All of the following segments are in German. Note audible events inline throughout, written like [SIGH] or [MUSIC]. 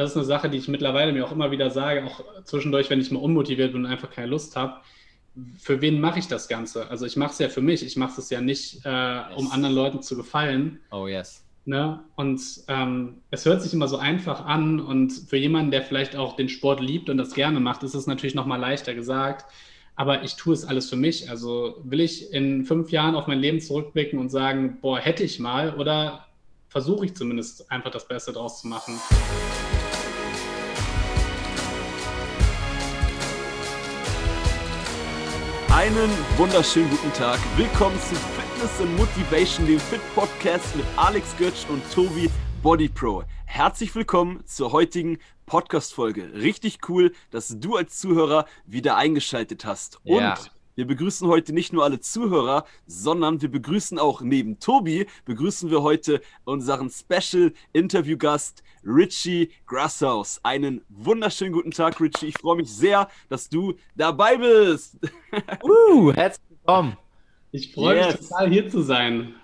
das ist eine Sache, die ich mittlerweile mir auch immer wieder sage, auch zwischendurch, wenn ich mal unmotiviert bin und einfach keine Lust habe. Für wen mache ich das Ganze? Also ich mache es ja für mich. Ich mache es ja nicht, äh, yes. um anderen Leuten zu gefallen. Oh yes. Ne? Und ähm, es hört sich immer so einfach an und für jemanden, der vielleicht auch den Sport liebt und das gerne macht, ist es natürlich noch mal leichter gesagt. Aber ich tue es alles für mich. Also will ich in fünf Jahren auf mein Leben zurückblicken und sagen, boah, hätte ich mal oder versuche ich zumindest einfach das Beste draus zu machen. Einen wunderschönen guten Tag. Willkommen zu Fitness and Motivation, dem Fit Podcast mit Alex Götz und Tobi Body Pro. Herzlich willkommen zur heutigen Podcast-Folge. Richtig cool, dass du als Zuhörer wieder eingeschaltet hast. Und ja. wir begrüßen heute nicht nur alle Zuhörer, sondern wir begrüßen auch neben Tobi, begrüßen wir heute unseren Special Interview-Gast Richie Grasshaus. Einen wunderschönen guten Tag, Richie. Ich freue mich sehr, dass du dabei bist. [LAUGHS] uh, herzlich willkommen. Ich freue yes. mich total, hier zu sein.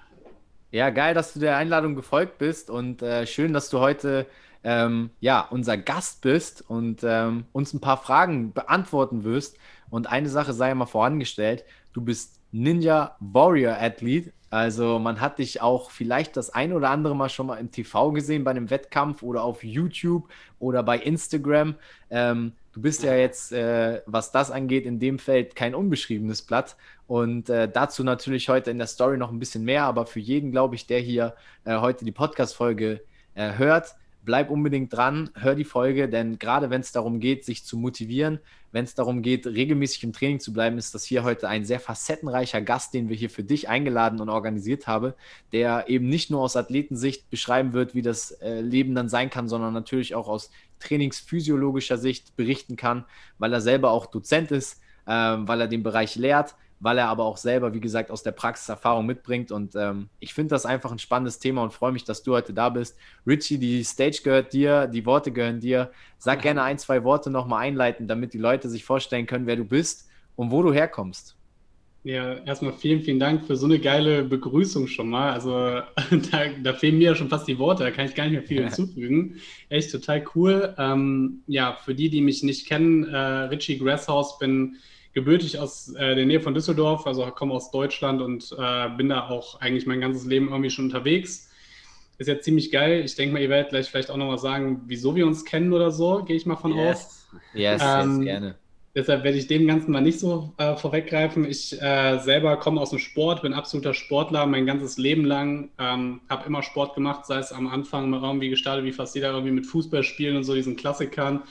Ja, geil, dass du der Einladung gefolgt bist und äh, schön, dass du heute ähm, ja, unser Gast bist und ähm, uns ein paar Fragen beantworten wirst. Und eine Sache sei mal vorangestellt, du bist Ninja Warrior Athlete. Also man hat dich auch vielleicht das ein oder andere Mal schon mal im TV gesehen bei einem Wettkampf oder auf YouTube oder bei Instagram. Ähm, du bist ja jetzt, äh, was das angeht, in dem Feld kein unbeschriebenes Blatt. Und äh, dazu natürlich heute in der Story noch ein bisschen mehr. Aber für jeden, glaube ich, der hier äh, heute die Podcast-Folge äh, hört, bleib unbedingt dran, hör die Folge, denn gerade wenn es darum geht, sich zu motivieren, wenn es darum geht, regelmäßig im Training zu bleiben, ist das hier heute ein sehr facettenreicher Gast, den wir hier für dich eingeladen und organisiert haben, der eben nicht nur aus Athletensicht beschreiben wird, wie das äh, Leben dann sein kann, sondern natürlich auch aus trainingsphysiologischer Sicht berichten kann, weil er selber auch Dozent ist, äh, weil er den Bereich lehrt weil er aber auch selber, wie gesagt, aus der Praxis Erfahrung mitbringt. Und ähm, ich finde das einfach ein spannendes Thema und freue mich, dass du heute da bist. Richie, die Stage gehört dir, die Worte gehören dir. Sag gerne ein, zwei Worte nochmal einleiten, damit die Leute sich vorstellen können, wer du bist und wo du herkommst. Ja, erstmal vielen, vielen Dank für so eine geile Begrüßung schon mal. Also [LAUGHS] da, da fehlen mir ja schon fast die Worte, da kann ich gar nicht mehr viel [LAUGHS] hinzufügen. Echt total cool. Ähm, ja, für die, die mich nicht kennen, äh, Richie Grasshaus bin gebürtig aus äh, der Nähe von Düsseldorf, also komme aus Deutschland und äh, bin da auch eigentlich mein ganzes Leben irgendwie schon unterwegs. Ist ja ziemlich geil. Ich denke mal, ihr werdet gleich vielleicht auch nochmal sagen, wieso wir uns kennen oder so, gehe ich mal von yes. aus. Yes, ähm, yes, gerne. Deshalb werde ich dem Ganzen mal nicht so äh, vorweggreifen. Ich äh, selber komme aus dem Sport, bin absoluter Sportler mein ganzes Leben lang. Ähm, habe immer Sport gemacht, sei es am Anfang mal irgendwie gestartet, wie fast jeder irgendwie mit Fußballspielen und so diesen Klassikern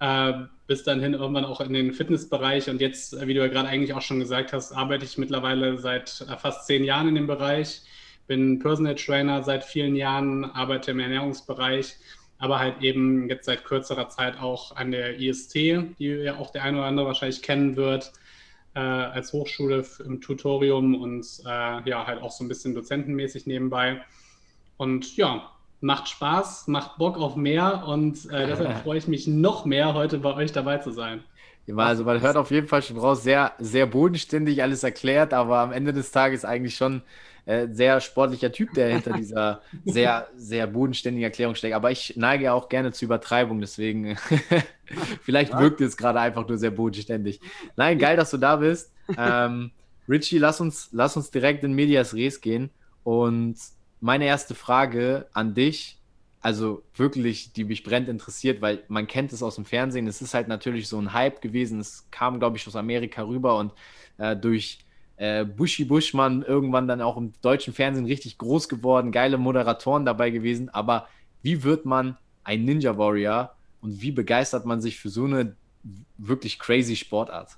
äh, bis dann hin irgendwann auch in den Fitnessbereich. Und jetzt, äh, wie du ja gerade eigentlich auch schon gesagt hast, arbeite ich mittlerweile seit äh, fast zehn Jahren in dem Bereich. Bin Personal Trainer seit vielen Jahren, arbeite im Ernährungsbereich, aber halt eben jetzt seit kürzerer Zeit auch an der IST, die ja auch der eine oder andere wahrscheinlich kennen wird, äh, als Hochschule im Tutorium und äh, ja, halt auch so ein bisschen dozentenmäßig nebenbei. Und ja, macht Spaß, macht Bock auf mehr und äh, deshalb [LAUGHS] freue ich mich noch mehr, heute bei euch dabei zu sein. Ja, also man hört auf jeden Fall schon raus, sehr, sehr bodenständig alles erklärt, aber am Ende des Tages eigentlich schon äh, sehr sportlicher Typ, der hinter dieser [LAUGHS] sehr, sehr bodenständigen Erklärung steckt. Aber ich neige ja auch gerne zu Übertreibung, deswegen [LAUGHS] vielleicht wirkt es gerade einfach nur sehr bodenständig. Nein, geil, dass du da bist. Ähm, Richie, lass uns, lass uns direkt in Medias Res gehen und meine erste Frage an dich, also wirklich, die mich brennt interessiert, weil man kennt es aus dem Fernsehen. Es ist halt natürlich so ein Hype gewesen. Es kam, glaube ich, aus Amerika rüber und äh, durch äh, Bushy Buschmann irgendwann dann auch im deutschen Fernsehen richtig groß geworden, geile Moderatoren dabei gewesen. Aber wie wird man ein Ninja Warrior und wie begeistert man sich für so eine wirklich crazy Sportart?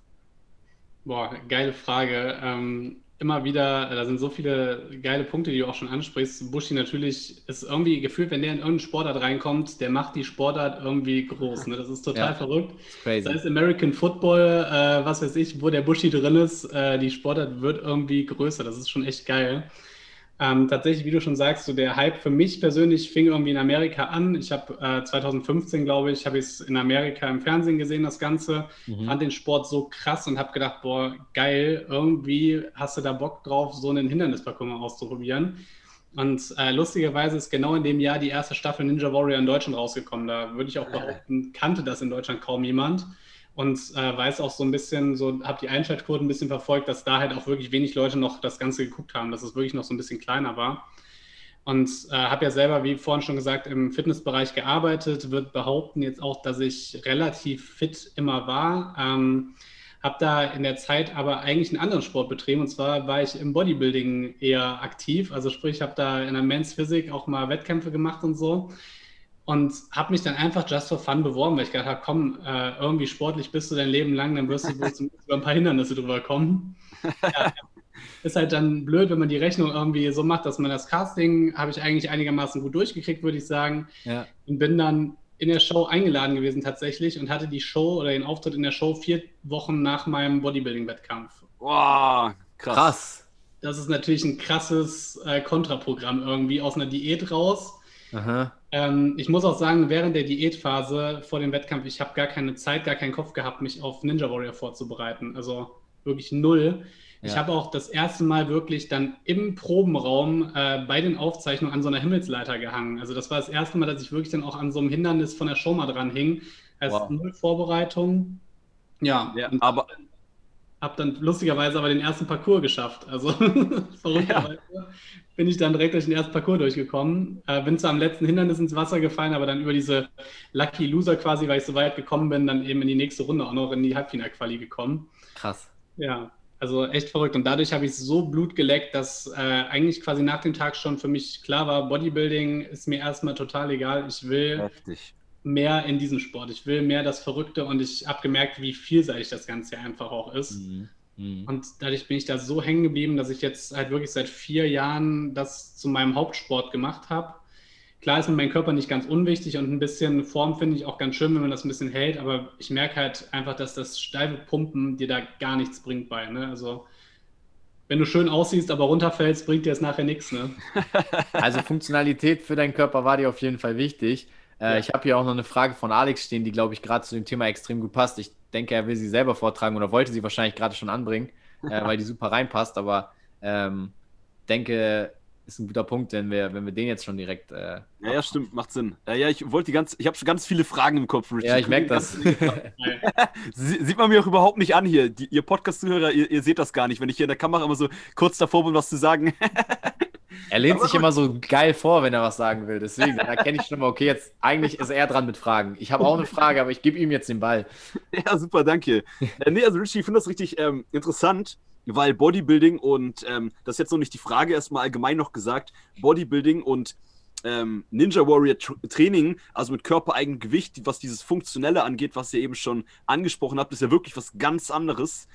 Boah, geile Frage. Ähm, immer wieder, da sind so viele geile Punkte, die du auch schon ansprichst. Bushi natürlich ist irgendwie gefühlt, wenn der in irgendeinen Sportart reinkommt, der macht die Sportart irgendwie groß. Ne? Das ist total ja, verrückt. Sei es American Football, äh, was weiß ich, wo der Bushi drin ist, äh, die Sportart wird irgendwie größer. Das ist schon echt geil. Ähm, tatsächlich, wie du schon sagst, so der Hype für mich persönlich fing irgendwie in Amerika an. Ich habe äh, 2015, glaube ich, habe ich es in Amerika im Fernsehen gesehen, das Ganze. Mhm. Fand den Sport so krass und habe gedacht, boah, geil, irgendwie hast du da Bock drauf, so einen Hindernisparcours auszuprobieren. Und äh, lustigerweise ist genau in dem Jahr die erste Staffel Ninja Warrior in Deutschland rausgekommen. Da würde ich auch behaupten, kannte das in Deutschland kaum jemand. Und äh, weiß auch so ein bisschen, so habe die Einschaltquoten ein bisschen verfolgt, dass da halt auch wirklich wenig Leute noch das Ganze geguckt haben, dass es wirklich noch so ein bisschen kleiner war. Und äh, habe ja selber, wie vorhin schon gesagt, im Fitnessbereich gearbeitet, würde behaupten jetzt auch, dass ich relativ fit immer war. Ähm, habe da in der Zeit aber eigentlich einen anderen Sport betrieben und zwar war ich im Bodybuilding eher aktiv. Also sprich, ich habe da in der Men's Physik auch mal Wettkämpfe gemacht und so und habe mich dann einfach just for fun beworben, weil ich gedacht habe, komm, äh, irgendwie sportlich bist du dein Leben lang, dann wirst du wohl [LAUGHS] über ein paar Hindernisse drüber kommen. Ja, ist halt dann blöd, wenn man die Rechnung irgendwie so macht, dass man das Casting habe ich eigentlich einigermaßen gut durchgekriegt, würde ich sagen. Ja. Und bin dann in der Show eingeladen gewesen tatsächlich und hatte die Show oder den Auftritt in der Show vier Wochen nach meinem Bodybuilding-Wettkampf. Wow, krass. krass. Das ist natürlich ein krasses äh, Kontraprogramm irgendwie aus einer Diät raus. Ähm, ich muss auch sagen, während der Diätphase vor dem Wettkampf, ich habe gar keine Zeit, gar keinen Kopf gehabt, mich auf Ninja Warrior vorzubereiten. Also wirklich null. Ja. Ich habe auch das erste Mal wirklich dann im Probenraum äh, bei den Aufzeichnungen an so einer Himmelsleiter gehangen. Also das war das erste Mal, dass ich wirklich dann auch an so einem Hindernis von der Show mal dran hing. Also wow. null Vorbereitung. Ja, ja aber habe dann lustigerweise aber den ersten Parcours geschafft. Also [LAUGHS] verrückterweise ja. bin ich dann direkt durch den ersten Parcours durchgekommen. Äh, bin zwar am letzten Hindernis ins Wasser gefallen, aber dann über diese Lucky Loser quasi, weil ich so weit gekommen bin, dann eben in die nächste Runde auch noch in die Halbfinalquali gekommen. Krass. Ja, also echt verrückt. Und dadurch habe ich so Blut geleckt, dass äh, eigentlich quasi nach dem Tag schon für mich klar war, Bodybuilding ist mir erstmal total egal. Ich will Heftig. Mehr in diesem Sport. Ich will mehr das Verrückte und ich habe gemerkt, wie vielseitig das Ganze einfach auch ist. Mhm. Mhm. Und dadurch bin ich da so hängen geblieben, dass ich jetzt halt wirklich seit vier Jahren das zu meinem Hauptsport gemacht habe. Klar ist mir mein Körper nicht ganz unwichtig und ein bisschen Form finde ich auch ganz schön, wenn man das ein bisschen hält, aber ich merke halt einfach, dass das steife Pumpen dir da gar nichts bringt bei. Ne? Also wenn du schön aussiehst, aber runterfällst, bringt dir das nachher nichts. Ne? [LAUGHS] Also Funktionalität für deinen Körper war dir auf jeden Fall wichtig. Äh, ja. Ich habe hier auch noch eine Frage von Alex stehen, die, glaube ich, gerade zu dem Thema extrem gut passt. Ich denke, er will sie selber vortragen oder wollte sie wahrscheinlich gerade schon anbringen, äh, [LAUGHS] weil die super reinpasst. Aber ähm, denke, ist ein guter Punkt, wenn wir, wenn wir den jetzt schon direkt. Äh, ja, ja, stimmt, macht Sinn. Ja, ja, ich wollte die ganz, ich habe schon ganz viele Fragen im Kopf, Richard. Ja, ich merke das. [LAUGHS] Sieht man mir auch überhaupt nicht an hier. Die, ihr Podcast-Zuhörer, ihr, ihr, seht das gar nicht, wenn ich hier in der Kamera immer so kurz davor bin, was zu sagen. [LAUGHS] er lehnt sich immer so geil vor, wenn er was sagen will. Deswegen erkenne ich schon mal, okay, jetzt eigentlich ist er dran mit Fragen. Ich habe auch eine Frage, aber ich gebe ihm jetzt den Ball. [LAUGHS] Ja, super, danke. äh, nee, also Richie, ich finde das richtig ähm, interessant weil Bodybuilding und ähm, das ist jetzt noch nicht die Frage, erstmal allgemein noch gesagt, Bodybuilding und ähm, Ninja Warrior Training, also mit körpereigenem Gewicht, was dieses Funktionelle angeht, was ihr eben schon angesprochen habt, ist ja wirklich was ganz anderes.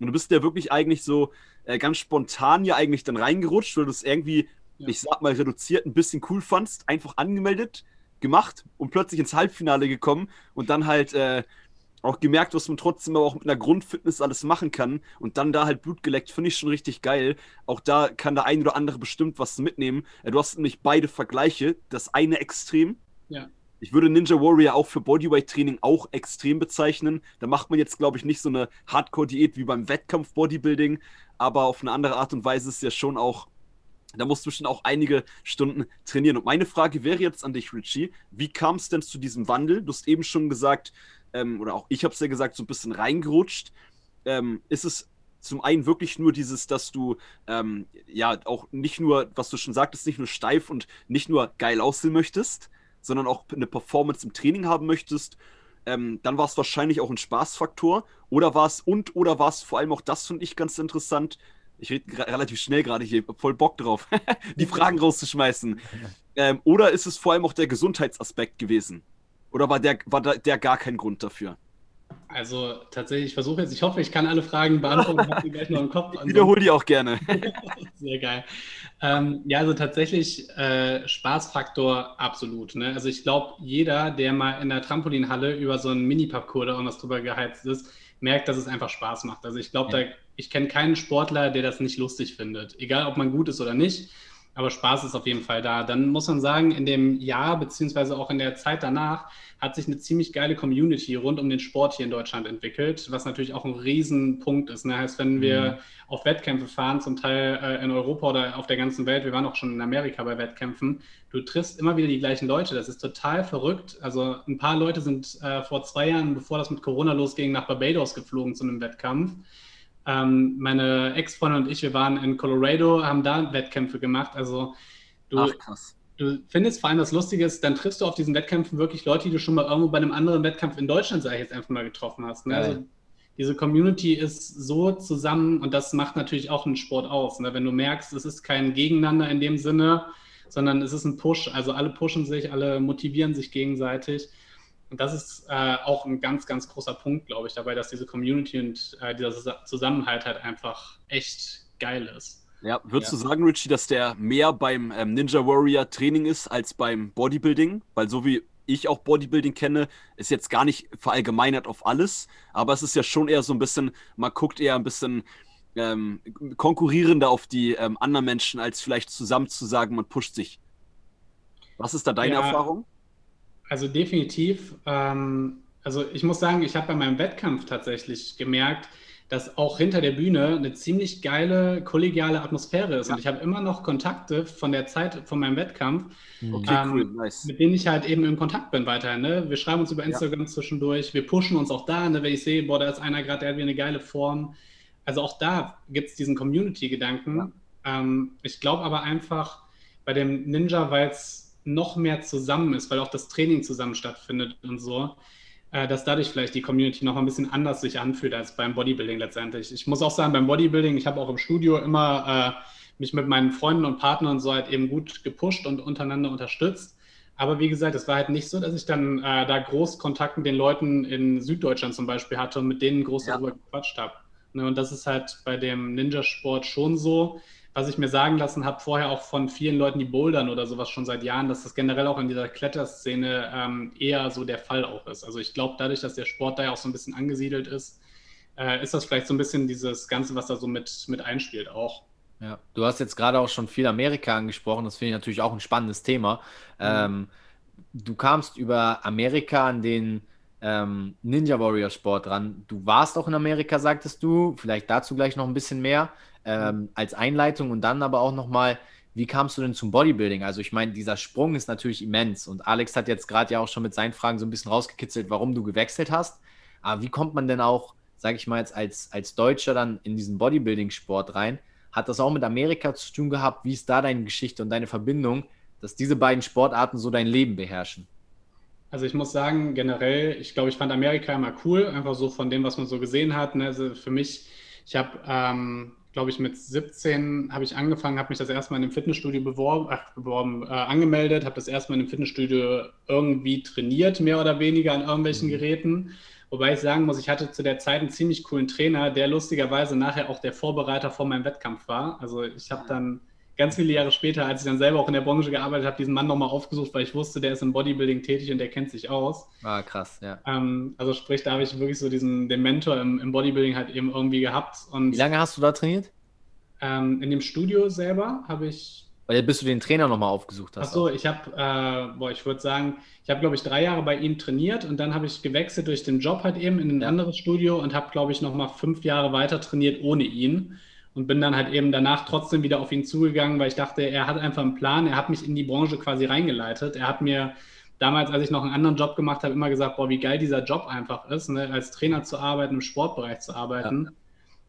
Und du bist ja wirklich eigentlich so äh, ganz spontan ja eigentlich dann reingerutscht, weil du es irgendwie, ja. ich sag mal, reduziert ein bisschen cool fandst, einfach angemeldet, gemacht und plötzlich ins Halbfinale gekommen und dann halt äh, auch gemerkt, was man trotzdem aber auch mit einer Grundfitness alles machen kann und dann da halt Blut geleckt, finde ich schon richtig geil. Auch da kann der ein oder andere bestimmt was mitnehmen. Du hast nämlich beide Vergleiche. Das eine extrem. Ja. Ich würde Ninja Warrior auch für Bodyweight-Training auch extrem bezeichnen. Da macht man jetzt, glaube ich, nicht so eine Hardcore-Diät wie beim Wettkampf-Bodybuilding, aber auf eine andere Art und Weise ist ja schon auch da musst du schon auch einige Stunden trainieren. Und meine Frage wäre jetzt an dich, Richie. Wie kam es denn zu diesem Wandel? Du hast eben schon gesagt, ähm, oder auch ich habe es ja gesagt, so ein bisschen reingerutscht. Ähm, ist es zum einen wirklich nur dieses, dass du ähm, ja auch nicht nur, was du schon sagtest, nicht nur steif und nicht nur geil aussehen möchtest, sondern auch eine Performance im Training haben möchtest. Ähm, dann war es wahrscheinlich auch ein Spaßfaktor. Oder war es und oder war es vor allem auch das finde ich ganz interessant. Ich rede relativ schnell gerade hier, voll Bock drauf, [LAUGHS] die Fragen rauszuschmeißen. Ähm, oder ist es vor allem auch der Gesundheitsaspekt gewesen? Oder war der, war der gar kein Grund dafür? Also tatsächlich, ich versuche jetzt, ich hoffe, ich kann alle Fragen beantworten, ich die gleich noch im Kopf. [LAUGHS] Ich wiederhole die auch gerne. [LAUGHS] Sehr geil. Ähm, ja, also tatsächlich äh, Spaßfaktor absolut. Ne? Also ich glaube, jeder, der mal in der Trampolinhalle über so einen Mini-Parcours oder irgendwas drüber geheizt ist, merkt, dass es einfach Spaß macht. Also ich glaube, ja. ich kenne keinen Sportler, der das nicht lustig findet. Egal, ob man gut ist oder nicht. Aber Spaß ist auf jeden Fall da. Dann muss man sagen, in dem Jahr beziehungsweise auch in der Zeit danach hat sich eine ziemlich geile Community rund um den Sport hier in Deutschland entwickelt, was natürlich auch ein Riesenpunkt ist. Ne? Heißt, wenn wir mhm. auf Wettkämpfe fahren, zum Teil äh, in Europa oder auf der ganzen Welt, wir waren auch schon in Amerika bei Wettkämpfen, du triffst immer wieder die gleichen Leute. Das ist total verrückt. Also ein paar Leute sind äh, vor zwei Jahren, bevor das mit Corona losging, nach Barbados geflogen zu einem Wettkampf. Ähm, meine Ex-Freundin und ich, wir waren in Colorado, haben da Wettkämpfe gemacht. Also du, Ach, du findest vor allem das Lustige ist, dann triffst du auf diesen Wettkämpfen wirklich Leute, die du schon mal irgendwo bei einem anderen Wettkampf in Deutschland, sage ich jetzt einfach mal, getroffen hast. Ne? Also diese Community ist so zusammen und das macht natürlich auch einen Sport aus. Ne? Wenn du merkst, es ist kein Gegeneinander in dem Sinne, sondern es ist ein Push. Also alle pushen sich, alle motivieren sich gegenseitig. Und das ist äh, auch ein ganz, ganz großer Punkt, glaube ich, dabei, dass diese Community und äh, dieser Zusammenhalt halt einfach echt geil ist. Ja, würdest ja. du sagen, Richie, dass der mehr beim ähm, Ninja Warrior Training ist als beim Bodybuilding? Weil so wie ich auch Bodybuilding kenne, ist jetzt gar nicht verallgemeinert auf alles, aber es ist ja schon eher so ein bisschen, man guckt eher ein bisschen ähm, konkurrierender auf die ähm, anderen Menschen, als vielleicht zusammen zu sagen, man pusht sich. Was ist da deine ja, Erfahrung? Also definitiv. Ähm, also ich muss sagen, ich habe bei meinem Wettkampf tatsächlich gemerkt, dass auch hinter der Bühne eine ziemlich geile kollegiale Atmosphäre ist. Ja. Und ich habe immer noch Kontakte von der Zeit von meinem Wettkampf, mhm. okay, ähm, cool, nice. mit denen ich halt eben in Kontakt bin weiterhin. Ne? Wir schreiben uns über Instagram ja. zwischendurch, wir pushen uns auch da, ne? wenn ich sehe, boah, da ist einer gerade, der hat wie eine geile Form. Also auch da gibt es diesen Community-Gedanken. Ja. Ähm, ich glaube aber einfach bei dem Ninja, weil es noch mehr zusammen ist, weil auch das Training zusammen stattfindet und so, äh, dass dadurch vielleicht die Community noch ein bisschen anders sich anfühlt als beim Bodybuilding letztendlich. Ich muss auch sagen, beim Bodybuilding, ich habe auch im Studio immer äh, mich mit meinen Freunden und Partnern so halt eben gut gepusht und untereinander unterstützt. Aber wie gesagt, es war halt nicht so, dass ich dann äh, da groß Kontakt mit den Leuten in Süddeutschland zum Beispiel hatte und mit denen groß ja. darüber gequatscht habe. Ne, und das ist halt bei dem Ninja-Sport schon so, was ich mir sagen lassen habe, vorher auch von vielen Leuten, die bouldern oder sowas schon seit Jahren, dass das generell auch in dieser Kletterszene ähm, eher so der Fall auch ist. Also ich glaube, dadurch, dass der Sport da ja auch so ein bisschen angesiedelt ist, äh, ist das vielleicht so ein bisschen dieses Ganze, was da so mit, mit einspielt auch. Ja, du hast jetzt gerade auch schon viel Amerika angesprochen, das finde ich natürlich auch ein spannendes Thema. Mhm. Ähm, du kamst über Amerika an den ähm, Ninja Warrior Sport ran. Du warst auch in Amerika, sagtest du, vielleicht dazu gleich noch ein bisschen mehr ähm, als Einleitung und dann aber auch nochmal, wie kamst du denn zum Bodybuilding? Also ich meine, dieser Sprung ist natürlich immens und Alex hat jetzt gerade ja auch schon mit seinen Fragen so ein bisschen rausgekitzelt, warum du gewechselt hast. Aber wie kommt man denn auch, sage ich mal jetzt als, als Deutscher dann in diesen Bodybuilding-Sport rein? Hat das auch mit Amerika zu tun gehabt? Wie ist da deine Geschichte und deine Verbindung, dass diese beiden Sportarten so dein Leben beherrschen? Also ich muss sagen, generell, ich glaube, ich fand Amerika immer cool, einfach so von dem, was man so gesehen hat. Ne? Also für mich, ich habe ähm, glaube ich, mit 17 habe ich angefangen, habe mich das erste Mal in einem Fitnessstudio beworben, ach, beworben äh, angemeldet, habe das erste Mal in einem Fitnessstudio irgendwie trainiert, mehr oder weniger an irgendwelchen mhm. Geräten. Wobei ich sagen muss, ich hatte zu der Zeit einen ziemlich coolen Trainer, der lustigerweise nachher auch der Vorbereiter vor meinem Wettkampf war. Also ich habe dann ganz viele Jahre später, als ich dann selber auch in der Branche gearbeitet habe, diesen Mann nochmal aufgesucht, weil ich wusste, der ist im Bodybuilding tätig und der kennt sich aus. Ah, krass, ja. Ähm, also sprich, da habe ich wirklich so diesen, den Mentor im, im, Bodybuilding halt eben irgendwie gehabt. Und, Wie lange hast du da trainiert? Ähm, in dem Studio selber habe ich. Weil bis du den Trainer nochmal aufgesucht hast. Ach so, ich habe, äh, boah, ich würde sagen, ich habe, glaube ich, drei Jahre bei ihm trainiert und dann habe ich gewechselt durch den Job halt eben in ein ja. anderes Studio und habe, glaube ich, nochmal fünf Jahre weiter trainiert ohne ihn und bin dann halt eben danach trotzdem wieder auf ihn zugegangen, weil ich dachte, er hat einfach einen Plan, er hat mich in die Branche quasi reingeleitet. Er hat mir damals, als ich noch einen anderen Job gemacht habe, immer gesagt, boah, wie geil dieser Job einfach ist, ne? als Trainer zu arbeiten, im Sportbereich zu arbeiten. Ja.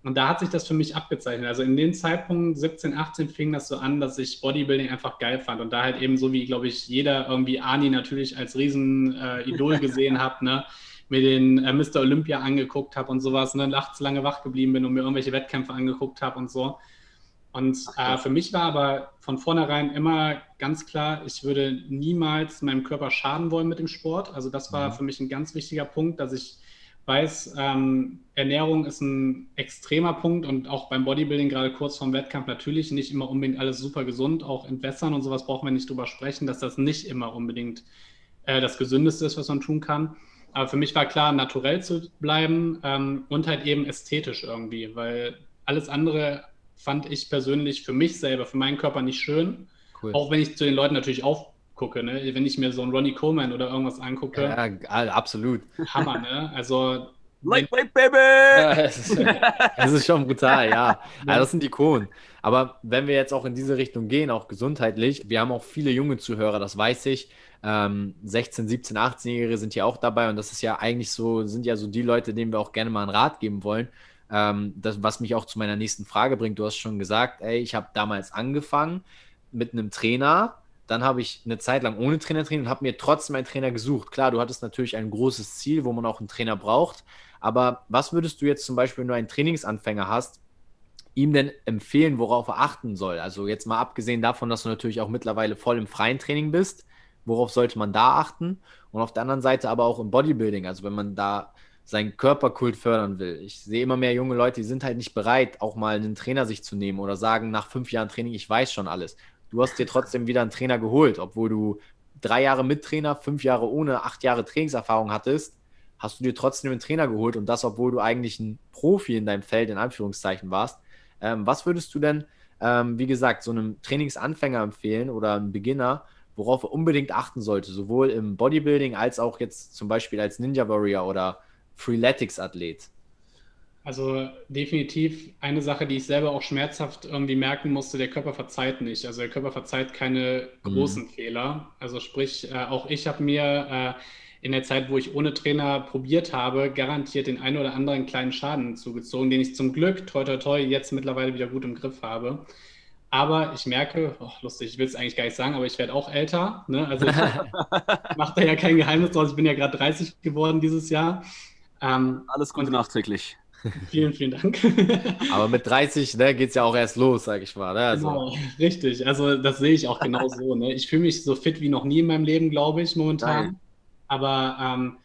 Und da hat sich das für mich abgezeichnet. Also in dem Zeitpunkt, 17, 18, fing das so an, dass ich Bodybuilding einfach geil fand. Und da halt eben so wie, glaube ich, jeder irgendwie Ani natürlich als Riesen-Idol äh, [LAUGHS] gesehen hat, ne? Mir den äh, Mr. Olympia angeguckt habe und sowas, ne, nachts lange wach geblieben bin und mir irgendwelche Wettkämpfe angeguckt habe und so. Und äh, für mich war aber von vornherein immer ganz klar, ich würde niemals meinem Körper schaden wollen mit dem Sport. Also das war mhm. für mich ein ganz wichtiger Punkt, dass ich weiß, ähm, Ernährung ist ein extremer Punkt und auch beim Bodybuilding, gerade kurz vorm Wettkampf, natürlich nicht immer unbedingt alles super gesund, auch entwässern und sowas brauchen wir nicht drüber sprechen, dass das nicht immer unbedingt äh, das Gesündeste ist, was man tun kann. Aber für mich war klar, naturell zu bleiben ähm, und halt eben ästhetisch irgendwie, weil alles andere fand ich persönlich für mich selber, für meinen Körper nicht schön. cool. Auch wenn ich zu den Leuten natürlich aufgucke, ne? wenn ich mir so einen Ronnie Coleman oder irgendwas angucke. Ja, absolut. Hammer, ne? Also Lightweight, Baby! es, ist, es ist schon brutal, ja. [LAUGHS] Also das sind Ikonen. Aber wenn wir jetzt auch in diese Richtung gehen, auch gesundheitlich, wir haben auch viele junge Zuhörer, das weiß ich. Ähm, 16, 17, 18-Jährige sind hier auch dabei und das ist ja eigentlich so, sind ja so die Leute, denen wir auch gerne mal einen Rat geben wollen. Ähm, das, was mich auch zu meiner nächsten Frage bringt. Du hast schon gesagt, ey, ich habe damals angefangen mit einem Trainer, dann habe ich eine Zeit lang ohne Trainer trainiert und habe mir trotzdem einen Trainer gesucht. Klar, du hattest natürlich ein großes Ziel, wo man auch einen Trainer braucht. Aber was würdest du jetzt zum Beispiel, wenn du einen Trainingsanfänger hast, ihm denn empfehlen, worauf er achten soll? Also jetzt mal abgesehen davon, dass du natürlich auch mittlerweile voll im freien Training bist, worauf sollte man da achten? Und auf der anderen Seite aber auch im Bodybuilding, also wenn man da seinen Körperkult fördern will. Ich sehe immer mehr junge Leute, die sind halt nicht bereit, auch mal einen Trainer sich zu nehmen oder sagen nach fünf Jahren Training, ich weiß schon alles. Du hast dir trotzdem wieder einen Trainer geholt, obwohl du drei Jahre mit Trainer, fünf Jahre ohne, acht Jahre Trainingserfahrung hattest, hast du dir trotzdem einen Trainer geholt und das, obwohl du eigentlich ein Profi in deinem Feld in Anführungszeichen warst. Ähm, was würdest du denn, ähm, wie gesagt, so einem Trainingsanfänger empfehlen oder einem Beginner, worauf er unbedingt achten sollte, sowohl im Bodybuilding als auch jetzt zum Beispiel als Ninja Warrior oder Freeletics-Athlet? Also definitiv eine Sache, die ich selber auch schmerzhaft irgendwie merken musste, der Körper verzeiht nicht. Also der Körper verzeiht keine großen mhm. Fehler. Also sprich, äh, auch ich habe mir äh, in der Zeit, wo ich ohne Trainer probiert habe, garantiert den einen oder anderen kleinen Schaden zugezogen, den ich zum Glück, toi toi toi, jetzt mittlerweile wieder gut im Griff habe. Aber ich merke, oh, lustig, ich will es eigentlich gar nicht sagen, aber ich werde auch älter. Ne? Also ich [LAUGHS] mache da ja kein Geheimnis draus. Ich bin ja gerade 30 geworden dieses Jahr. Ähm, Alles Gute nachträglich. Vielen, vielen Dank. [LAUGHS] Aber mit 30 ne, geht es ja auch erst los, sage ich mal. Ne? Also. Genau, richtig. Also das sehe ich auch genau so. Ne? Ich fühle mich so fit wie noch nie in meinem Leben, glaube ich, momentan. Nein. Aber ähm,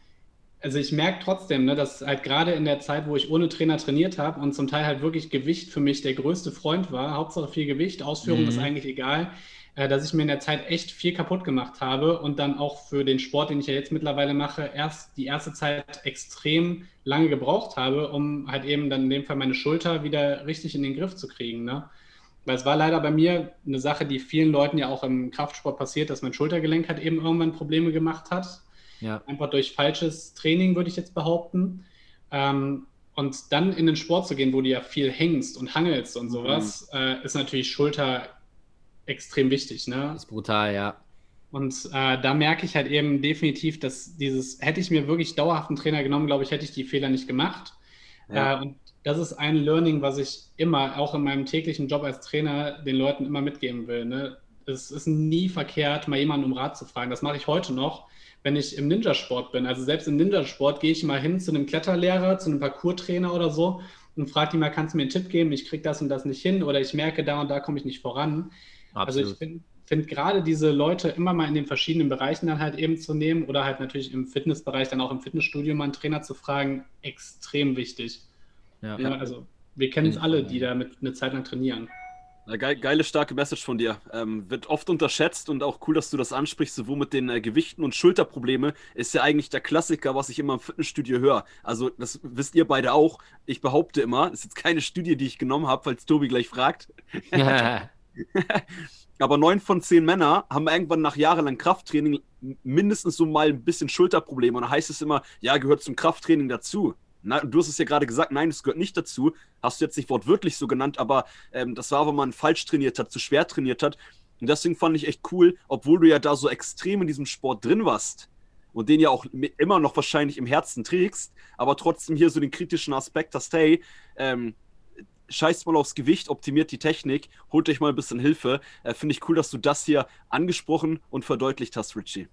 also ich merke trotzdem, ne, dass halt gerade in der Zeit, wo ich ohne Trainer trainiert habe und zum Teil halt wirklich Gewicht für mich der größte Freund war, Hauptsache viel Gewicht, Ausführung mhm. ist eigentlich egal, äh, dass ich mir in der Zeit echt viel kaputt gemacht habe und dann auch für den Sport, den ich ja jetzt mittlerweile mache, erst die erste Zeit extrem lange gebraucht habe, um halt eben dann in dem Fall meine Schulter wieder richtig in den Griff zu kriegen. Ne? Weil es war leider bei mir eine Sache, die vielen Leuten ja auch im Kraftsport passiert, dass mein Schultergelenk halt eben irgendwann Probleme gemacht hat. Ja. Einfach durch falsches Training, würde ich jetzt behaupten. Ähm, und dann in den Sport zu gehen, wo du ja viel hängst und hangelst und sowas, mhm. äh, ist natürlich Schulter extrem wichtig. Ne? Das ist brutal, ja. Und äh, da merke ich halt eben definitiv, dass dieses, hätte ich mir wirklich dauerhaft einen Trainer genommen, glaube ich, hätte ich die Fehler nicht gemacht. Ja. Äh, und das ist ein Learning, was ich immer, auch in meinem täglichen Job als Trainer, den Leuten immer mitgeben will. Ne? Es ist nie verkehrt, mal jemanden um Rat zu fragen. Das mache ich heute noch, wenn ich im Ninjasport bin. Also selbst im Ninjasport gehe ich mal hin zu einem Kletterlehrer, zu einem Parkour-Trainer oder so und frage die mal, kannst du mir einen Tipp geben? Ich kriege das und das nicht hin oder ich merke, da und da komme ich nicht voran. Absolut. Also ich finde find gerade diese Leute immer mal in den verschiedenen Bereichen dann halt eben zu nehmen oder halt natürlich im Fitnessbereich, dann auch im Fitnessstudio mal einen Trainer zu fragen, extrem wichtig. Ja. ja also wir kennen es alle, die da mit eine Zeit lang trainieren. Geile, starke Message von dir. Ähm, wird oft unterschätzt und auch cool, dass du das ansprichst, sowohl mit den äh, Gewichten und Schulterprobleme. Ist ja eigentlich der Klassiker, was ich immer im Fitnessstudio höre. Also, das wisst ihr beide auch. Ich behaupte immer, ist jetzt keine Studie, die ich genommen habe, falls Tobi gleich fragt. [LAUGHS] [LAUGHS] Aber neun von zehn Männer haben irgendwann nach jahrelang Krafttraining mindestens so mal ein bisschen Schulterprobleme. Und da heißt es immer, ja, gehört zum Krafttraining dazu. Na, du hast es ja gerade gesagt, nein, es gehört nicht dazu. Hast du jetzt nicht wortwörtlich so genannt, aber ähm, das war, wenn man falsch trainiert hat, zu schwer trainiert hat. Und deswegen fand ich echt cool, obwohl du ja da so extrem in diesem Sport drin warst und den ja auch immer noch wahrscheinlich im Herzen trägst, aber trotzdem hier so den kritischen Aspekt hast, hey, ähm, scheißt mal aufs Gewicht, optimiert die Technik, holt euch mal ein bisschen Hilfe. Äh, Finde ich cool, dass du das hier angesprochen und verdeutlicht hast, Richie.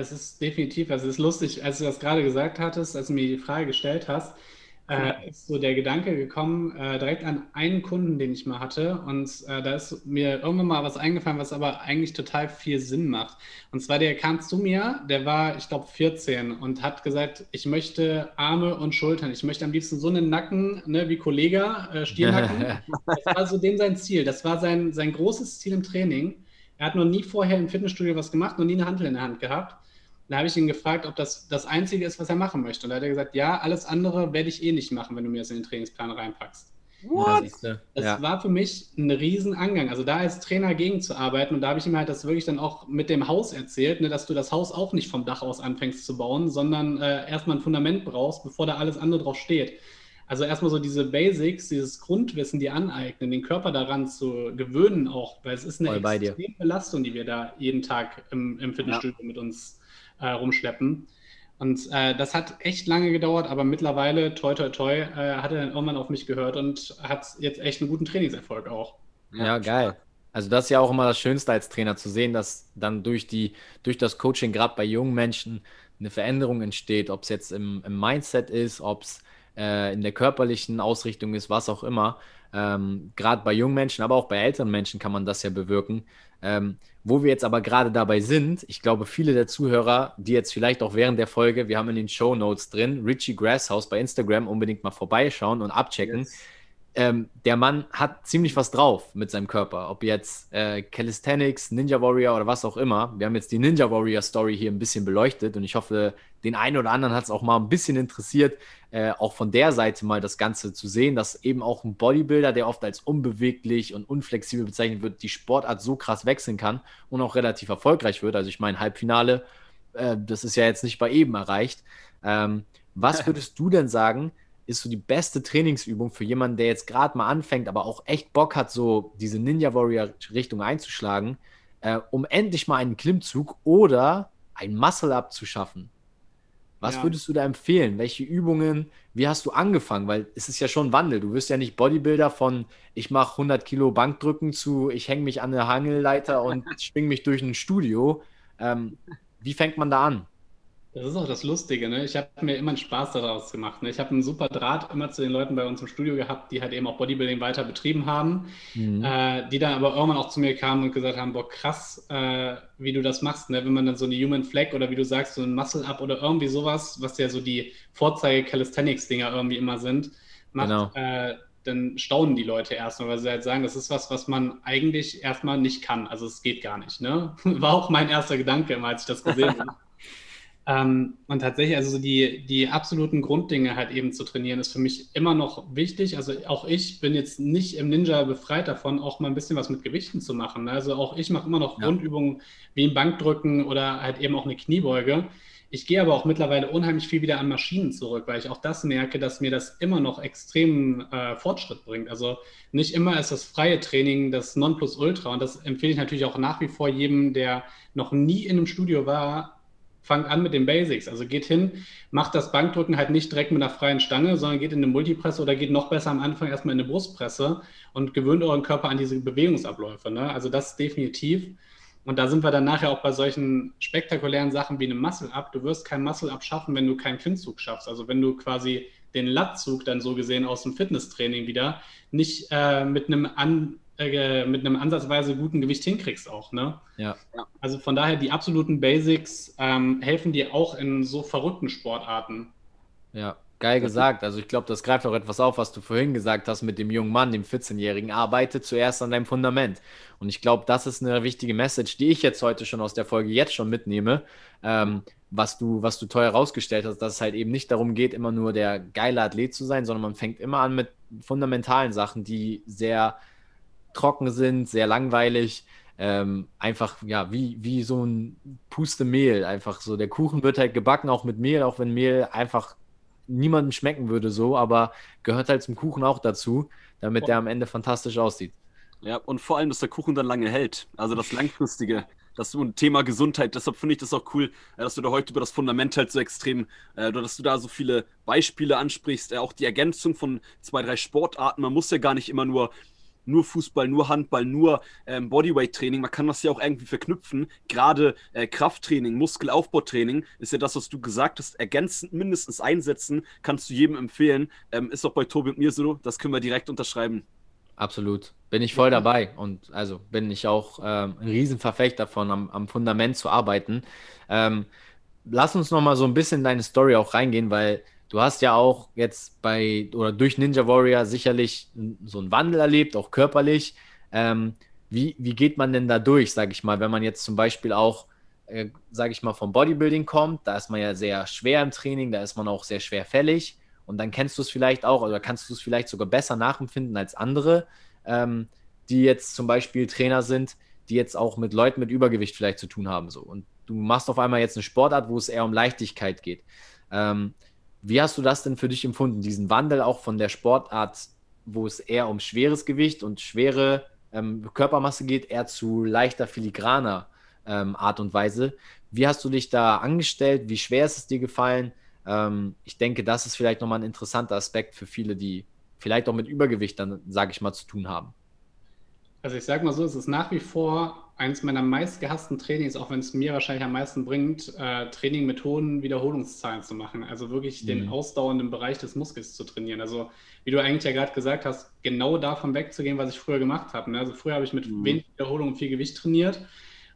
Es ist definitiv, also es ist lustig, als du das gerade gesagt hattest, als du mir die Frage gestellt hast, äh, ist so der Gedanke gekommen, äh, direkt an einen Kunden, den ich mal hatte. Und äh, da ist mir irgendwann mal was eingefallen, was aber eigentlich total viel Sinn macht. Und zwar, der kam zu mir, der war, ich glaube, 14 und hat gesagt, ich möchte Arme und Schultern. Ich möchte am liebsten so einen Nacken, ne, wie Kollega, äh, Stiernacken. [LAUGHS] das war so dem sein Ziel. Das war sein, sein großes Ziel im Training. Er hat noch nie vorher im Fitnessstudio was gemacht, noch nie eine Handel in der Hand gehabt. Da habe ich ihn gefragt, ob das das Einzige ist, was er machen möchte. Und da hat er gesagt, ja, alles andere werde ich eh nicht machen, wenn du mir das in den Trainingsplan reinpackst. What? Ja, das ja. war für mich ein Riesenangang. Also da als Trainer gegenzuarbeiten und da habe ich ihm halt das wirklich dann auch mit dem Haus erzählt, ne, dass du das Haus auch nicht vom Dach aus anfängst zu bauen, sondern äh, erstmal ein Fundament brauchst, bevor da alles andere drauf steht. Also erstmal so diese Basics, dieses Grundwissen, die aneignen, den Körper daran zu gewöhnen auch, weil es ist eine extreme Belastung, die wir da jeden Tag im, im Fitnessstudio ja. mit uns äh, rumschleppen. Und äh, das hat echt lange gedauert, aber mittlerweile, toi, toi, toi, äh, hat er dann irgendwann auf mich gehört und hat jetzt echt einen guten Trainingserfolg auch. Ja, ja geil. Also das ist ja auch immer das Schönste als Trainer zu sehen, dass dann durch, die, durch das Coaching gerade bei jungen Menschen eine Veränderung entsteht, ob es jetzt im, im Mindset ist, ob es äh, in der körperlichen Ausrichtung ist, was auch immer. Ähm, gerade bei jungen Menschen, aber auch bei älteren Menschen kann man das ja bewirken. Ähm, wo wir jetzt aber gerade dabei sind, ich glaube, viele der Zuhörer, die jetzt vielleicht auch während der Folge, wir haben in den Show Notes drin, Richie Grasshouse bei Instagram unbedingt mal vorbeischauen und abchecken. Yes ähm, der Mann hat ziemlich was drauf mit seinem Körper. Ob jetzt äh, Calisthenics, Ninja Warrior oder was auch immer. Wir haben jetzt die Ninja Warrior Story hier ein bisschen beleuchtet und ich hoffe, den einen oder anderen hat es auch mal ein bisschen interessiert, äh, auch von der Seite mal das Ganze zu sehen, dass eben auch ein Bodybuilder, der oft als unbeweglich und unflexibel bezeichnet wird, die Sportart so krass wechseln kann und auch relativ erfolgreich wird. Also ich meine, Halbfinale, äh, das ist ja jetzt nicht bei eben erreicht. Ähm, was [LAUGHS] würdest du denn sagen, ist so die beste Trainingsübung für jemanden, der jetzt gerade mal anfängt, aber auch echt Bock hat, so diese Ninja Warrior Richtung einzuschlagen, äh, um endlich mal einen Klimmzug oder ein Muscle-Up zu schaffen. Was ja. würdest du da empfehlen? Welche Übungen? Wie hast du angefangen? Weil es ist ja schon ein Wandel. Du wirst ja nicht Bodybuilder von ich mache 100 Kilo Bankdrücken zu ich hänge mich an eine Hangelleiter und [LAUGHS] schwing mich durch ein Studio. Ähm, wie fängt man da an? Das ist auch das Lustige, ne? Ich habe mir immer einen Spaß daraus gemacht. Ne? Ich habe einen super Draht immer zu den Leuten bei uns im Studio gehabt, die halt eben auch Bodybuilding weiter betrieben haben, mhm. äh, die dann aber irgendwann auch zu mir kamen und gesagt haben, boah, krass, äh, wie du das machst, ne? wenn man dann so eine Human Flag oder wie du sagst, so ein Muscle-Up oder irgendwie sowas, was ja so die Vorzeige-Calisthenics-Dinger irgendwie immer sind, macht, genau. äh, dann staunen die Leute erstmal, weil sie halt sagen, das ist was, was man eigentlich erstmal nicht kann. Also es geht gar nicht. Ne? [LAUGHS] War auch mein erster Gedanke immer, als ich das gesehen [LAUGHS] habe. Ähm, und tatsächlich, also so die, die absoluten Grunddinge halt eben zu trainieren, ist für mich immer noch wichtig. Also auch ich bin jetzt nicht im Ninja befreit davon, auch mal ein bisschen was mit Gewichten zu machen. Ne? Also auch ich mache immer noch ja. Grundübungen wie ein Bankdrücken oder halt eben auch eine Kniebeuge. Ich gehe aber auch mittlerweile unheimlich viel wieder an Maschinen zurück, weil ich auch das merke, dass mir das immer noch extrem äh, Fortschritt bringt. Also nicht immer ist das freie Training das Nonplusultra und das empfehle ich natürlich auch nach wie vor jedem, der noch nie in einem Studio war, fangt an mit den Basics. Also geht hin, macht das Bankdrücken halt nicht direkt mit einer freien Stange, sondern geht in eine Multipresse oder geht noch besser am Anfang erstmal in eine Brustpresse und gewöhnt euren Körper an diese Bewegungsabläufe. Ne? Also das definitiv. Und da sind wir dann nachher auch bei solchen spektakulären Sachen wie einem Muscle-Up. Du wirst kein Muscle-Up schaffen, wenn du keinen Klimmzug schaffst. Also wenn du quasi den Lattzug dann so gesehen aus dem Fitnesstraining wieder nicht äh, mit einem an, äh, mit einem ansatzweise guten Gewicht hinkriegst auch. Ne? Ja. Also von daher, die absoluten Basics ähm, helfen dir auch in so verrückten Sportarten. Ja, geil gesagt. Also ich glaube, das greift auch etwas auf, was du vorhin gesagt hast mit dem jungen Mann, dem 14-Jährigen. Arbeite zuerst an deinem Fundament. Und ich glaube, das ist eine wichtige Message, die ich jetzt heute schon aus der Folge jetzt schon mitnehme. Ähm, was du, was du teuer herausgestellt hast, dass es halt eben nicht darum geht, immer nur der geile Athlet zu sein, sondern man fängt immer an mit fundamentalen Sachen, die sehr trocken sind, sehr langweilig. Ähm, einfach, ja, wie, wie so ein Puste Mehl. Einfach so. Der Kuchen wird halt gebacken, auch mit Mehl, auch wenn Mehl einfach niemandem schmecken würde, so, aber gehört halt zum Kuchen auch dazu, damit oh. der am Ende fantastisch aussieht. Ja, und vor allem, dass der Kuchen dann lange hält. Also das Langfristige. Das ein Thema Gesundheit. Deshalb finde ich das auch cool, äh, dass du da heute über das Fundament halt so extrem, äh, dass du da so viele Beispiele ansprichst. Äh, auch die Ergänzung von zwei, drei Sportarten. Man muss ja gar nicht immer nur nur Fußball, nur Handball, nur ähm, Bodyweight-Training. Man kann das ja auch irgendwie verknüpfen. Gerade äh, Krafttraining, Muskelaufbautraining ist ja das, was du gesagt hast. Ergänzend mindestens einsetzen, kannst du jedem empfehlen. Ähm, ist auch bei Tobi und mir so. Das können wir direkt unterschreiben. Absolut. Bin ich voll dabei. Und also bin ich auch ähm, ein Riesenverfechter davon, am, am, Fundament zu arbeiten. Ähm, lass uns noch mal so ein bisschen in deine Story auch reingehen, weil Du hast ja auch jetzt bei oder durch Ninja Warrior sicherlich so einen Wandel erlebt, auch körperlich. Ähm, wie, wie geht man denn da durch, sage ich mal, wenn man jetzt zum Beispiel auch, äh, sage ich mal, vom Bodybuilding kommt, da ist man ja sehr schwer im Training, da ist man auch sehr schwerfällig. Und dann kennst du es vielleicht auch oder kannst du es vielleicht sogar besser nachempfinden als andere, ähm, die jetzt zum Beispiel Trainer sind, die jetzt auch mit Leuten mit Übergewicht vielleicht zu tun haben. So. Und du machst auf einmal jetzt eine Sportart, wo es eher um Leichtigkeit geht. Ähm, wie hast du das denn für dich empfunden, diesen Wandel auch von der Sportart, wo es eher um schweres Gewicht und schwere ähm, Körpermasse geht, eher zu leichter, filigraner ähm, Art und Weise? Wie hast du dich da angestellt? Wie schwer ist es dir gefallen? Ähm, ich denke, das ist vielleicht nochmal ein interessanter Aspekt für viele, die vielleicht auch mit Übergewicht dann, sage ich mal, zu tun haben. Also ich sage mal so, es ist nach wie vor eines meiner meistgehassten Trainings, auch wenn es mir wahrscheinlich am meisten bringt, äh, Training mit hohen Wiederholungszahlen zu machen. Also wirklich mhm. den ausdauernden Bereich des Muskels zu trainieren. Also wie du eigentlich ja gerade gesagt hast, genau davon wegzugehen, was ich früher gemacht habe. Ne? Also früher habe ich mit mhm. wenig Wiederholungen viel Gewicht trainiert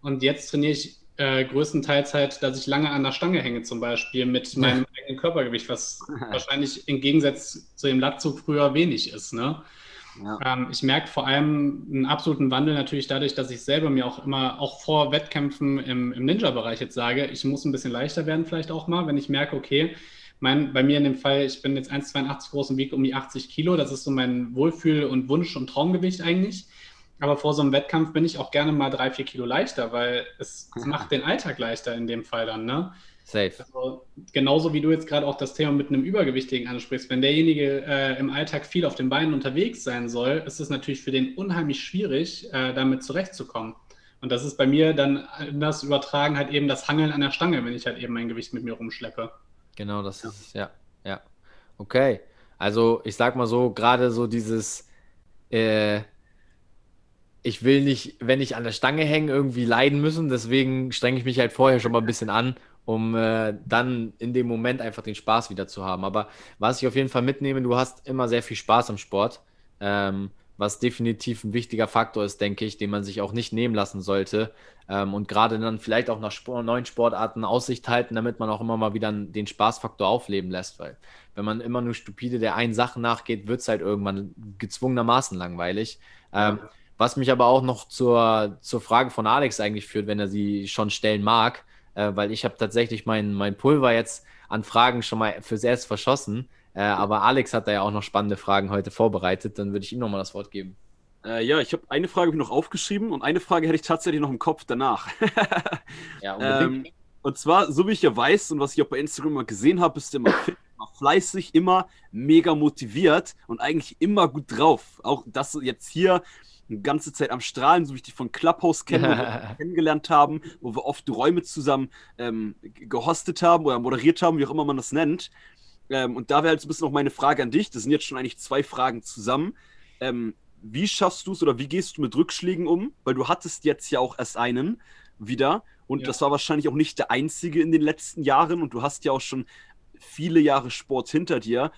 und jetzt trainiere ich äh, größtenteils halt, dass ich lange an der Stange hänge zum Beispiel mit meinem eigenen Körpergewicht, was [LAUGHS] wahrscheinlich im Gegensatz zu dem Latzug früher wenig ist. Ne? Ja. Ähm, ich merke vor allem einen absoluten Wandel natürlich dadurch, dass ich selber mir auch immer, auch vor Wettkämpfen im, im Ninja-Bereich jetzt sage, ich muss ein bisschen leichter werden vielleicht auch mal, wenn ich merke, okay, mein, bei mir in dem Fall, ich bin jetzt 1,82 groß und wiege um die 80 Kilo, das ist so mein Wohlfühl- und Wunsch- und Traumgewicht eigentlich. Aber vor so einem Wettkampf bin ich auch gerne mal drei, vier Kilo leichter, weil es, es macht den Alltag leichter in dem Fall dann. Ne? Safe. Also, genauso wie du jetzt gerade auch das Thema mit einem Übergewichtigen ansprichst. Wenn derjenige äh, im Alltag viel auf den Beinen unterwegs sein soll, ist es natürlich für den unheimlich schwierig, äh, damit zurechtzukommen. Und das ist bei mir dann das Übertragen halt eben das Hangeln an der Stange, wenn ich halt eben mein Gewicht mit mir rumschleppe. Genau, das ja. ist, ja, ja. Okay. Also ich sag mal so, gerade so dieses, äh, ich will nicht, wenn ich an der Stange hänge, irgendwie leiden müssen. Deswegen strenge ich mich halt vorher schon mal ein bisschen an, um äh, dann in dem Moment einfach den Spaß wieder zu haben. Aber was ich auf jeden Fall mitnehme, du hast immer sehr viel Spaß am Sport, ähm, was definitiv ein wichtiger Faktor ist, denke ich, den man sich auch nicht nehmen lassen sollte. Ähm, und gerade dann vielleicht auch nach Sport, neuen Sportarten Aussicht halten, damit man auch immer mal wieder den Spaßfaktor aufleben lässt. Weil wenn man immer nur stupide der einen Sache nachgeht, wird es halt irgendwann gezwungenermaßen langweilig. Ähm, was mich aber auch noch zur, zur Frage von Alex eigentlich führt, wenn er sie schon stellen mag, äh, weil ich habe tatsächlich mein, mein Pulver jetzt an Fragen schon mal fürs Erst verschossen. Äh, aber Alex hat da ja auch noch spannende Fragen heute vorbereitet. Dann würde ich ihm nochmal das Wort geben. Äh, ja, ich habe eine Frage noch aufgeschrieben und eine Frage hätte ich tatsächlich noch im Kopf danach. [LAUGHS] ja, unbedingt. Ähm, und zwar, so wie ich ja weiß und was ich auch bei Instagram mal gesehen habe, bist du immer fit, immer fleißig, immer mega motiviert und eigentlich immer gut drauf. Auch das jetzt hier eine ganze Zeit am Strahlen, so wie ich dich von Clubhouse kenne, wo wir [LAUGHS] kennengelernt haben, wo wir oft Räume zusammen ähm, gehostet haben oder moderiert haben, wie auch immer man das nennt. Ähm, und da wäre halt so ein bisschen noch meine Frage an dich. Das sind jetzt schon eigentlich zwei Fragen zusammen. Ähm, wie schaffst du es oder wie gehst du mit Rückschlägen um? Weil du hattest jetzt ja auch erst einen wieder und ja. das war wahrscheinlich auch nicht der einzige in den letzten Jahren und du hast ja auch schon viele Jahre Sport hinter dir.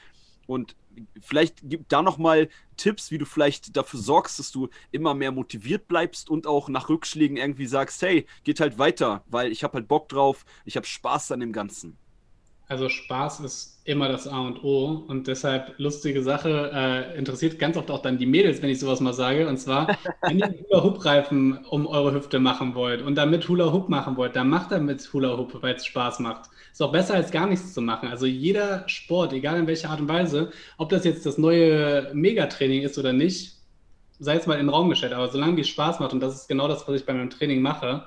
Und vielleicht gibt da noch mal Tipps, wie du vielleicht dafür sorgst, dass du immer mehr motiviert bleibst und auch nach Rückschlägen irgendwie sagst, hey, geht halt weiter, weil ich habe halt Bock drauf, ich habe Spaß an dem Ganzen. Also Spaß ist immer das A und O und deshalb lustige Sache, äh, interessiert ganz oft auch dann die Mädels, wenn ich sowas mal sage. Und zwar, [LAUGHS] wenn ihr Hula-Hoop-Reifen um eure Hüfte machen wollt und damit Hula-Hoop machen wollt, dann macht damit Hula-Hoop, weil es Spaß macht. Ist auch besser als gar nichts zu machen. Also jeder Sport, egal in welcher Art und Weise, ob das jetzt das neue Megatraining ist oder nicht, sei es mal in den Raum gestellt, aber solange die Spaß macht und das ist genau das, was ich bei meinem Training mache,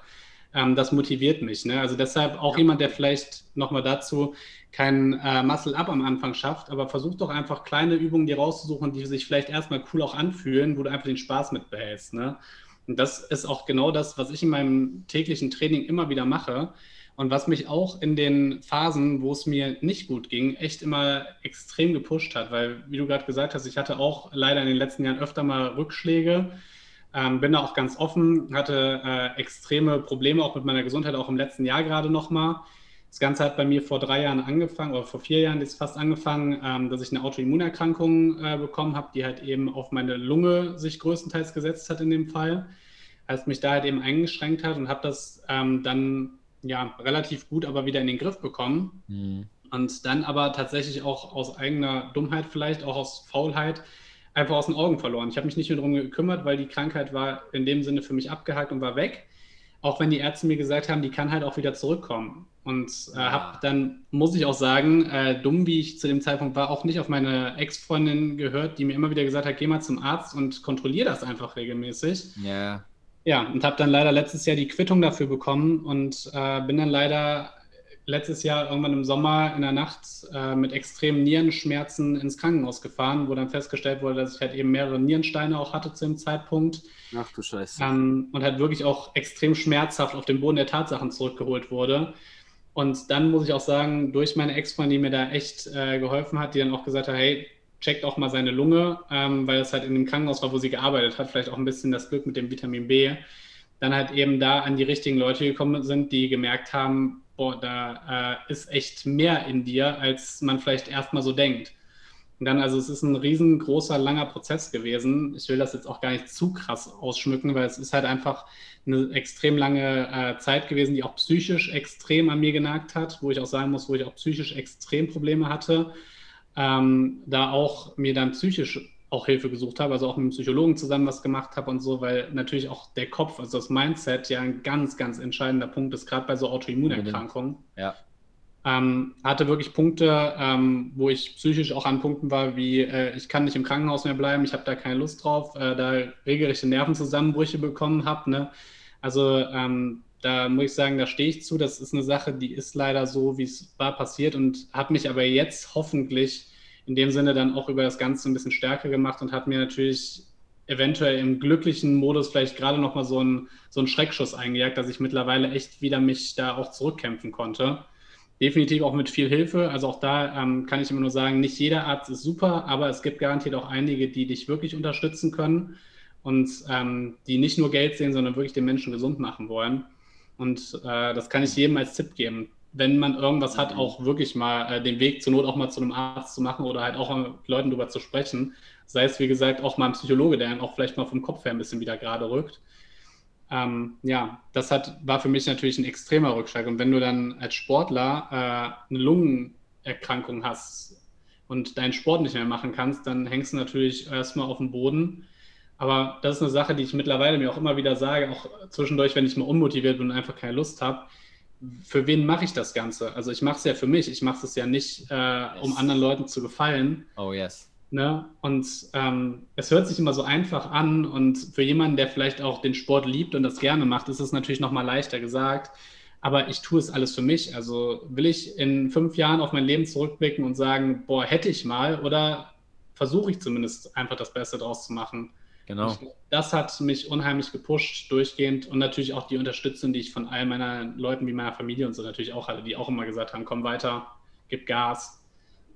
ähm, das motiviert mich. Ne? Also deshalb auch ja. jemand, der vielleicht nochmal dazu kein äh, Muscle-Up am Anfang schafft, aber versucht doch einfach kleine Übungen, die rauszusuchen, die sich vielleicht erstmal cool auch anfühlen, wo du einfach den Spaß mitbehältst. Ne? Und das ist auch genau das, was ich in meinem täglichen Training immer wieder mache. Und was mich auch in den Phasen, wo es mir nicht gut ging, echt immer extrem gepusht hat, weil, wie du gerade gesagt hast, ich hatte auch leider in den letzten Jahren öfter mal Rückschläge, ähm, bin da auch ganz offen, hatte äh, extreme Probleme auch mit meiner Gesundheit, auch im letzten Jahr gerade nochmal. Das Ganze hat bei mir vor drei Jahren angefangen, oder vor vier Jahren ist fast angefangen, ähm, dass ich eine Autoimmunerkrankung äh, bekommen habe, die halt eben auf meine Lunge sich größtenteils gesetzt hat in dem Fall. Heißt, mich da halt eben eingeschränkt hat und habe das ähm, dann ja relativ gut aber wieder in den Griff bekommen. Mhm. Und dann aber tatsächlich auch aus eigener Dummheit vielleicht, auch aus Faulheit, einfach aus den Augen verloren. Ich habe mich nicht mehr darum gekümmert, weil die Krankheit war in dem Sinne für mich abgehakt und war weg. Auch wenn die Ärzte mir gesagt haben, die kann halt auch wieder zurückkommen. Und äh, habe dann, muss ich auch sagen, äh, dumm wie ich zu dem Zeitpunkt war, auch nicht auf meine Ex-Freundin gehört, die mir immer wieder gesagt hat, geh mal zum Arzt und kontrolliere das einfach regelmäßig. Ja. Ja, und habe dann leider letztes Jahr die Quittung dafür bekommen und äh, bin dann leider letztes Jahr irgendwann im Sommer in der Nacht äh, mit extremen Nierenschmerzen ins Krankenhaus gefahren, wo dann festgestellt wurde, dass ich halt eben mehrere Nierensteine auch hatte zu dem Zeitpunkt. Ach du Scheiße. Ähm, und halt wirklich auch extrem schmerzhaft auf den Boden der Tatsachen zurückgeholt wurde. Und dann muss ich auch sagen, durch meine Ex-Freundin, die mir da echt äh, geholfen hat, die dann auch gesagt hat, hey, checkt auch mal seine Lunge, ähm, weil es halt in dem Krankenhaus war, wo sie gearbeitet hat, vielleicht auch ein bisschen das Glück mit dem Vitamin B, dann halt eben da an die richtigen Leute gekommen sind, die gemerkt haben, boah, da äh, ist echt mehr in dir, als man vielleicht erstmal so denkt. Und dann, also es ist ein riesengroßer, langer Prozess gewesen. Ich will das jetzt auch gar nicht zu krass ausschmücken, weil es ist halt einfach eine extrem lange äh, Zeit gewesen, die auch psychisch extrem an mir genagt hat, wo ich auch sagen muss, wo ich auch psychisch extrem Probleme hatte. Ähm, da auch mir dann psychisch auch Hilfe gesucht habe, also auch mit einem Psychologen zusammen was gemacht habe und so, weil natürlich auch der Kopf, also das Mindset ja ein ganz, ganz entscheidender Punkt ist, gerade bei so Autoimmunerkrankungen. Ja. Ähm, hatte wirklich Punkte, ähm, wo ich psychisch auch an Punkten war, wie äh, ich kann nicht im Krankenhaus mehr bleiben, ich habe da keine Lust drauf, äh, da regelrechte Nervenzusammenbrüche bekommen habe. Ne? Also ähm, da muss ich sagen, da stehe ich zu. Das ist eine Sache, die ist leider so, wie es war, passiert und hat mich aber jetzt hoffentlich in dem Sinne dann auch über das Ganze ein bisschen stärker gemacht und hat mir natürlich eventuell im glücklichen Modus vielleicht gerade noch mal so einen, so einen Schreckschuss eingejagt, dass ich mittlerweile echt wieder mich da auch zurückkämpfen konnte. Definitiv auch mit viel Hilfe. Also auch da ähm, kann ich immer nur sagen, nicht jeder Arzt ist super, aber es gibt garantiert auch einige, die dich wirklich unterstützen können und ähm, die nicht nur Geld sehen, sondern wirklich den Menschen gesund machen wollen. Und äh, das kann ich jedem als Tipp geben wenn man irgendwas hat, auch wirklich mal äh, den Weg zur Not auch mal zu einem Arzt zu machen oder halt auch mit Leuten darüber zu sprechen. Sei es, wie gesagt, auch mal ein Psychologe, der einen auch vielleicht mal vom Kopf her ein bisschen wieder gerade rückt. Ähm, ja, das hat, war für mich natürlich ein extremer Rückschlag. Und wenn du dann als Sportler äh, eine Lungenerkrankung hast und deinen Sport nicht mehr machen kannst, dann hängst du natürlich erstmal auf dem Boden. Aber das ist eine Sache, die ich mittlerweile mir auch immer wieder sage, auch zwischendurch, wenn ich mal unmotiviert bin und einfach keine Lust habe für wen mache ich das Ganze? Also ich mache es ja für mich, ich mache es ja nicht, äh, yes. um anderen Leuten zu gefallen. Oh yes. Ne? Und ähm, es hört sich immer so einfach an und für jemanden, der vielleicht auch den Sport liebt und das gerne macht, ist es natürlich nochmal leichter gesagt. Aber ich tue es alles für mich. Also will ich in fünf Jahren auf mein Leben zurückblicken und sagen, boah, hätte ich mal oder versuche ich zumindest einfach das Beste draus zu machen. Genau. Ich, das hat mich unheimlich gepusht, durchgehend und natürlich auch die Unterstützung, die ich von all meinen Leuten wie meiner Familie und so natürlich auch hatte, die auch immer gesagt haben, komm weiter, gib Gas.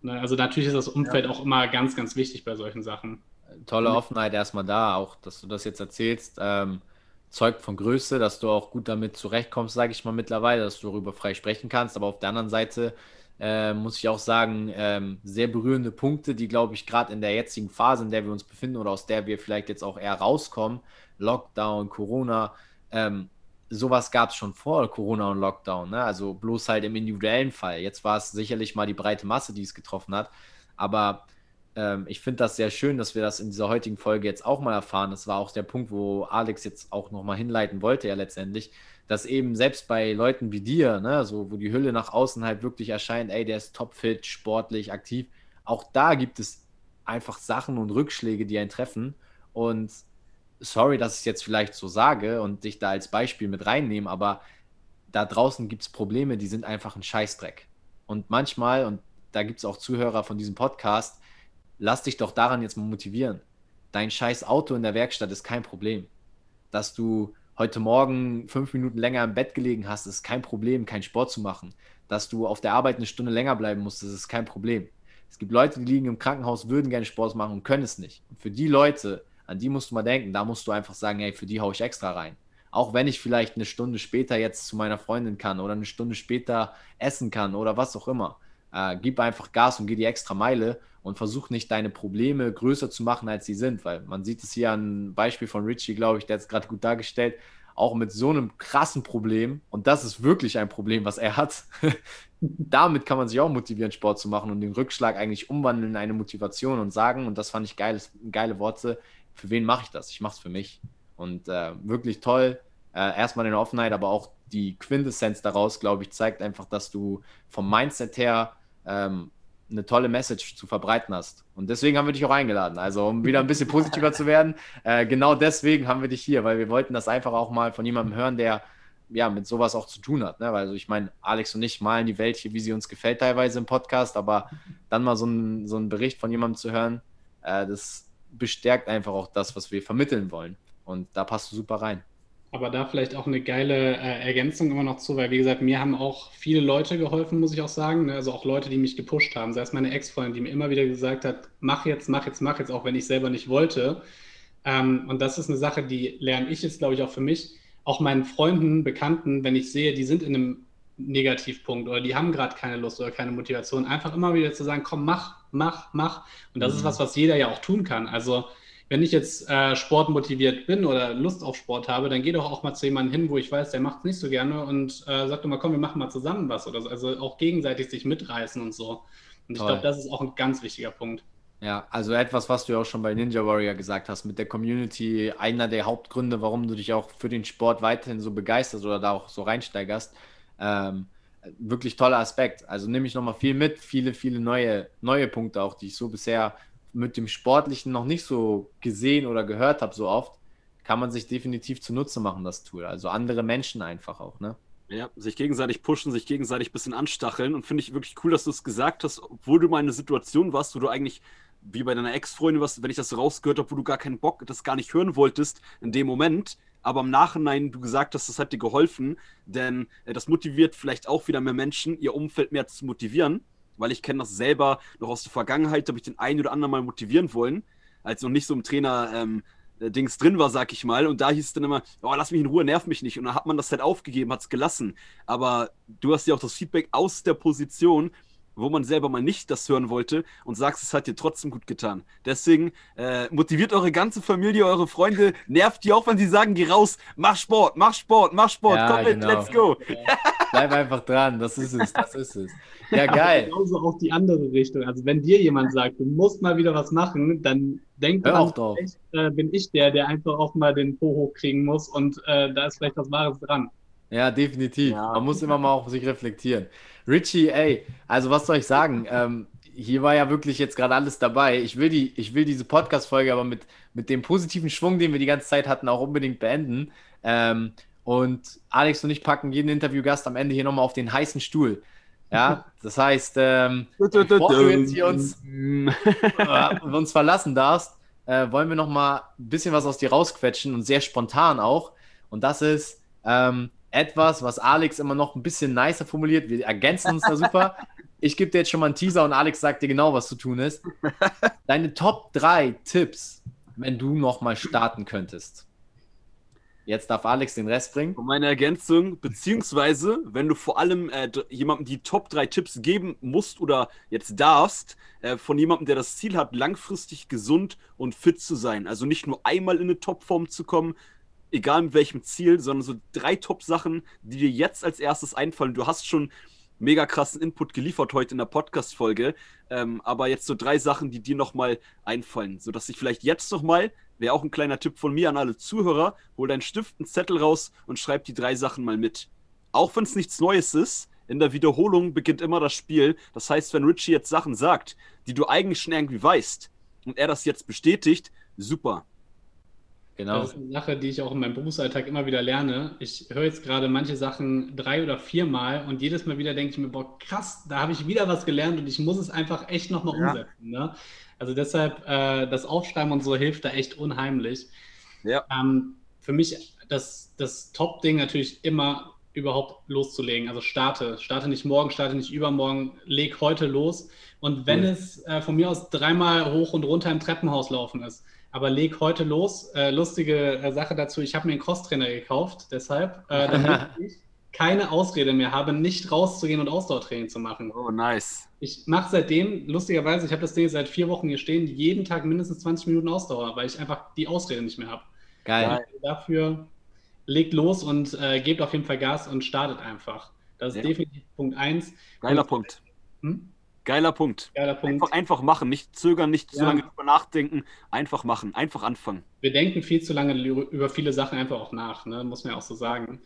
Ne, also natürlich ist das Umfeld ja. auch immer ganz, ganz wichtig bei solchen Sachen. Tolle Offenheit erstmal da, auch dass du das jetzt erzählst. Ähm, zeugt von Größe, dass du auch gut damit zurechtkommst, sage ich mal mittlerweile, dass du darüber frei sprechen kannst. Aber auf der anderen Seite äh, muss ich auch sagen, ähm, sehr berührende Punkte, die, glaube ich, gerade in der jetzigen Phase, in der wir uns befinden oder aus der wir vielleicht jetzt auch eher rauskommen, Lockdown, Corona, ähm, sowas gab es schon vor Corona und Lockdown, ne? also bloß halt im individuellen Fall. Jetzt war es sicherlich mal die breite Masse, die es getroffen hat, aber ähm, ich finde das sehr schön, dass wir das in dieser heutigen Folge jetzt auch mal erfahren. Das war auch der Punkt, wo Alex jetzt auch nochmal hinleiten wollte, ja letztendlich, dass eben selbst bei Leuten wie dir, ne, so wo die Hülle nach außen halt wirklich erscheint, ey, der ist topfit, sportlich, aktiv, auch da gibt es einfach Sachen und Rückschläge, die einen treffen. Und sorry, dass ich jetzt vielleicht so sage und dich da als Beispiel mit reinnehme, aber da draußen gibt es Probleme, die sind einfach ein Scheißdreck. Und manchmal, und da gibt es auch Zuhörer von diesem Podcast, lass dich doch daran jetzt mal motivieren. Dein scheiß Auto in der Werkstatt ist kein Problem. Dass du heute Morgen fünf Minuten länger im Bett gelegen hast, ist kein Problem, keinen Sport zu machen. Dass du auf der Arbeit eine Stunde länger bleiben musst, das ist kein Problem. Es gibt Leute, die liegen im Krankenhaus, würden gerne Sport machen und können es nicht. Und für die Leute, an die musst du mal denken, da musst du einfach sagen, hey, für die haue ich extra rein. Auch wenn ich vielleicht eine Stunde später jetzt zu meiner Freundin kann oder eine Stunde später essen kann oder was auch immer. Äh, gib einfach Gas und geh die extra Meile und versuch nicht deine Probleme größer zu machen, als sie sind, weil man sieht es hier an Beispiel von Richie, glaube ich, der hat es gerade gut dargestellt, auch mit so einem krassen Problem, und das ist wirklich ein Problem, was er hat, [LAUGHS] damit kann man sich auch motivieren, Sport zu machen und den Rückschlag eigentlich umwandeln in eine Motivation und sagen, und das fand ich geil, geile Worte, für wen mache ich das? Ich mache es für mich. Und äh, wirklich toll, äh, erstmal in der Offenheit, aber auch die Quintessenz daraus, glaube ich, zeigt einfach, dass du vom Mindset her ähm, eine tolle Message zu verbreiten hast. Und deswegen haben wir dich auch eingeladen. Also, um wieder ein bisschen [LAUGHS] positiver zu werden, äh, genau deswegen haben wir dich hier, weil wir wollten das einfach auch mal von jemandem hören, der ja mit sowas auch zu tun hat. Ne? Weil also ich meine, Alex und ich malen die Welt hier, wie sie uns gefällt, teilweise im Podcast, aber dann mal so ein, so einen Bericht von jemandem zu hören, äh, das bestärkt einfach auch das, was wir vermitteln wollen. Und da passt du super rein. Aber da vielleicht auch eine geile äh, Ergänzung immer noch zu, weil wie gesagt, mir haben auch viele Leute geholfen, muss ich auch sagen. Ne? Also auch Leute, die mich gepusht haben. Sei es meine Ex-Freundin, die mir immer wieder gesagt hat, mach jetzt, mach jetzt, mach jetzt, auch wenn ich selber nicht wollte. Ähm, und das ist eine Sache, die lerne ich jetzt, glaube ich, auch für mich. Auch meinen Freunden, Bekannten, wenn ich sehe, die sind in einem Negativpunkt oder die haben gerade keine Lust oder keine Motivation, einfach immer wieder zu sagen, komm, mach, mach, mach. Und das mhm. ist was, was jeder ja auch tun kann. Also wenn ich jetzt äh, sportmotiviert bin oder Lust auf Sport habe, dann geh doch auch mal zu jemandem hin, wo ich weiß, der macht es nicht so gerne und äh, sag doch mal, komm, wir machen mal zusammen was oder so. Also auch gegenseitig sich mitreißen und so. Und ich glaube, das ist auch ein ganz wichtiger Punkt. Ja, also etwas, was du ja auch schon bei Ninja Warrior gesagt hast, mit der Community, einer der Hauptgründe, warum du dich auch für den Sport weiterhin so begeisterst oder da auch so reinsteigerst. Ähm, wirklich toller Aspekt. Also nehme ich nochmal viel mit, viele, viele neue, neue Punkte auch, die ich so bisher mit dem Sportlichen noch nicht so gesehen oder gehört habe so oft, kann man sich definitiv zunutze machen, das Tool. Also andere Menschen einfach auch, ne? Ja, sich gegenseitig pushen, sich gegenseitig ein bisschen anstacheln und finde ich wirklich cool, dass du es gesagt hast, obwohl du mal in einer Situation warst, wo du eigentlich, wie bei deiner Ex-Freundin, was, wenn ich das rausgehört habe, wo du gar keinen Bock, das gar nicht hören wolltest in dem Moment, aber im Nachhinein du gesagt hast, das hat dir geholfen, denn äh, das motiviert vielleicht auch wieder mehr Menschen, ihr Umfeld mehr zu motivieren weil ich kenne das selber noch aus der Vergangenheit, habe ich den einen oder anderen mal motivieren wollen, als noch nicht so im Trainer ähm, äh, Dings drin war, sag ich mal. Und da hieß es dann immer, oh, lass mich in Ruhe, nerv mich nicht. Und dann hat man das halt aufgegeben, hat es gelassen. Aber du hast ja auch das Feedback aus der Position, wo man selber mal nicht das hören wollte und sagst, es hat dir trotzdem gut getan. Deswegen äh, motiviert eure ganze Familie, eure Freunde, nervt die auch, wenn sie sagen, geh raus, mach Sport, mach Sport, mach Sport, ja, komm mit, genau. let's go. Ja. Bleib einfach dran, das ist es, das ist es. Ja, geil. genauso auch die andere Richtung. Also wenn dir jemand sagt, du musst mal wieder was machen, dann denk Hör auch drauf. Echt, äh, bin ich der, der einfach auch mal den Po hochkriegen muss und äh, da ist vielleicht was Wahres dran. Ja, definitiv. Ja. Man muss immer mal auf sich reflektieren. Richie, ey, also was soll ich sagen? Ähm, hier war ja wirklich jetzt gerade alles dabei. Ich will, die, ich will diese Podcast-Folge aber mit, mit dem positiven Schwung, den wir die ganze Zeit hatten, auch unbedingt beenden. Ähm, und Alex und ich packen jeden Interviewgast am Ende hier nochmal auf den heißen Stuhl. Ja, [LAUGHS] das heißt, ähm, bevor du jetzt hier uns, [LAUGHS] äh, uns verlassen darfst, äh, wollen wir noch mal ein bisschen was aus dir rausquetschen und sehr spontan auch. Und das ist ähm, etwas, was Alex immer noch ein bisschen nicer formuliert. Wir ergänzen uns da super. [LAUGHS] Ich gebe dir jetzt schon mal einen Teaser und Alex sagt dir genau, was zu tun ist. Deine Top 3 Tipps, wenn du noch mal starten könntest. Jetzt darf Alex den Rest bringen. Meine Ergänzung, beziehungsweise, wenn du vor allem äh, jemandem die Top 3 Tipps geben musst oder jetzt darfst, äh, von jemandem, der das Ziel hat, langfristig gesund und fit zu sein. Also nicht nur einmal in eine Topform zu kommen, egal mit welchem Ziel, sondern so drei Top-Sachen, die dir jetzt als erstes einfallen. Du hast schon mega krassen Input geliefert heute in der Podcast-Folge, ähm, aber jetzt so drei Sachen, die dir nochmal einfallen, sodass ich vielleicht jetzt nochmal Wäre auch ein kleiner Tipp von mir an alle Zuhörer. Hol deinen Stift, einen Zettel raus und schreib die drei Sachen mal mit. Auch wenn es nichts Neues ist, in der Wiederholung beginnt immer das Spiel. Das heißt, wenn Richie jetzt Sachen sagt, die du eigentlich schon irgendwie weißt und er das jetzt bestätigt, super. Genau. Das ist eine Sache, die ich auch in meinem Berufsalltag immer wieder lerne. Ich höre jetzt gerade manche Sachen drei oder viermal und jedes Mal wieder denke ich mir, boah, krass, da habe ich wieder was gelernt und ich muss es einfach echt nochmal ja. umsetzen. Ne? Also deshalb, äh, das Aufschreiben und so hilft da echt unheimlich. Ja. Ähm, für mich das, das Top-Ding natürlich immer überhaupt loszulegen. Also starte. Starte nicht morgen, starte nicht übermorgen, leg heute los. Und wenn mhm. es äh, von mir aus dreimal hoch und runter im Treppenhaus laufen ist, aber leg heute los. Äh, lustige äh, Sache dazu, ich habe mir einen Crosstrainer gekauft, deshalb, äh, damit [LAUGHS] ich keine Ausrede mehr habe, nicht rauszugehen und Ausdauertraining zu machen. Oh, nice. Ich mache seitdem, lustigerweise, ich habe das Ding seit vier Wochen hier stehen, jeden Tag mindestens 20 Minuten Ausdauer, weil ich einfach die Ausrede nicht mehr habe. Geil. Also dafür legt los und äh, gebt auf jeden Fall Gas und startet einfach. Das ist ja. definitiv Punkt 1. Geiler und, Punkt. Hm? Geiler Punkt. Geiler Punkt. Einfach, einfach machen, nicht zögern, nicht ja. zu lange drüber nachdenken, einfach machen, einfach anfangen. Wir denken viel zu lange über viele Sachen einfach auch nach, ne? muss man ja auch so sagen.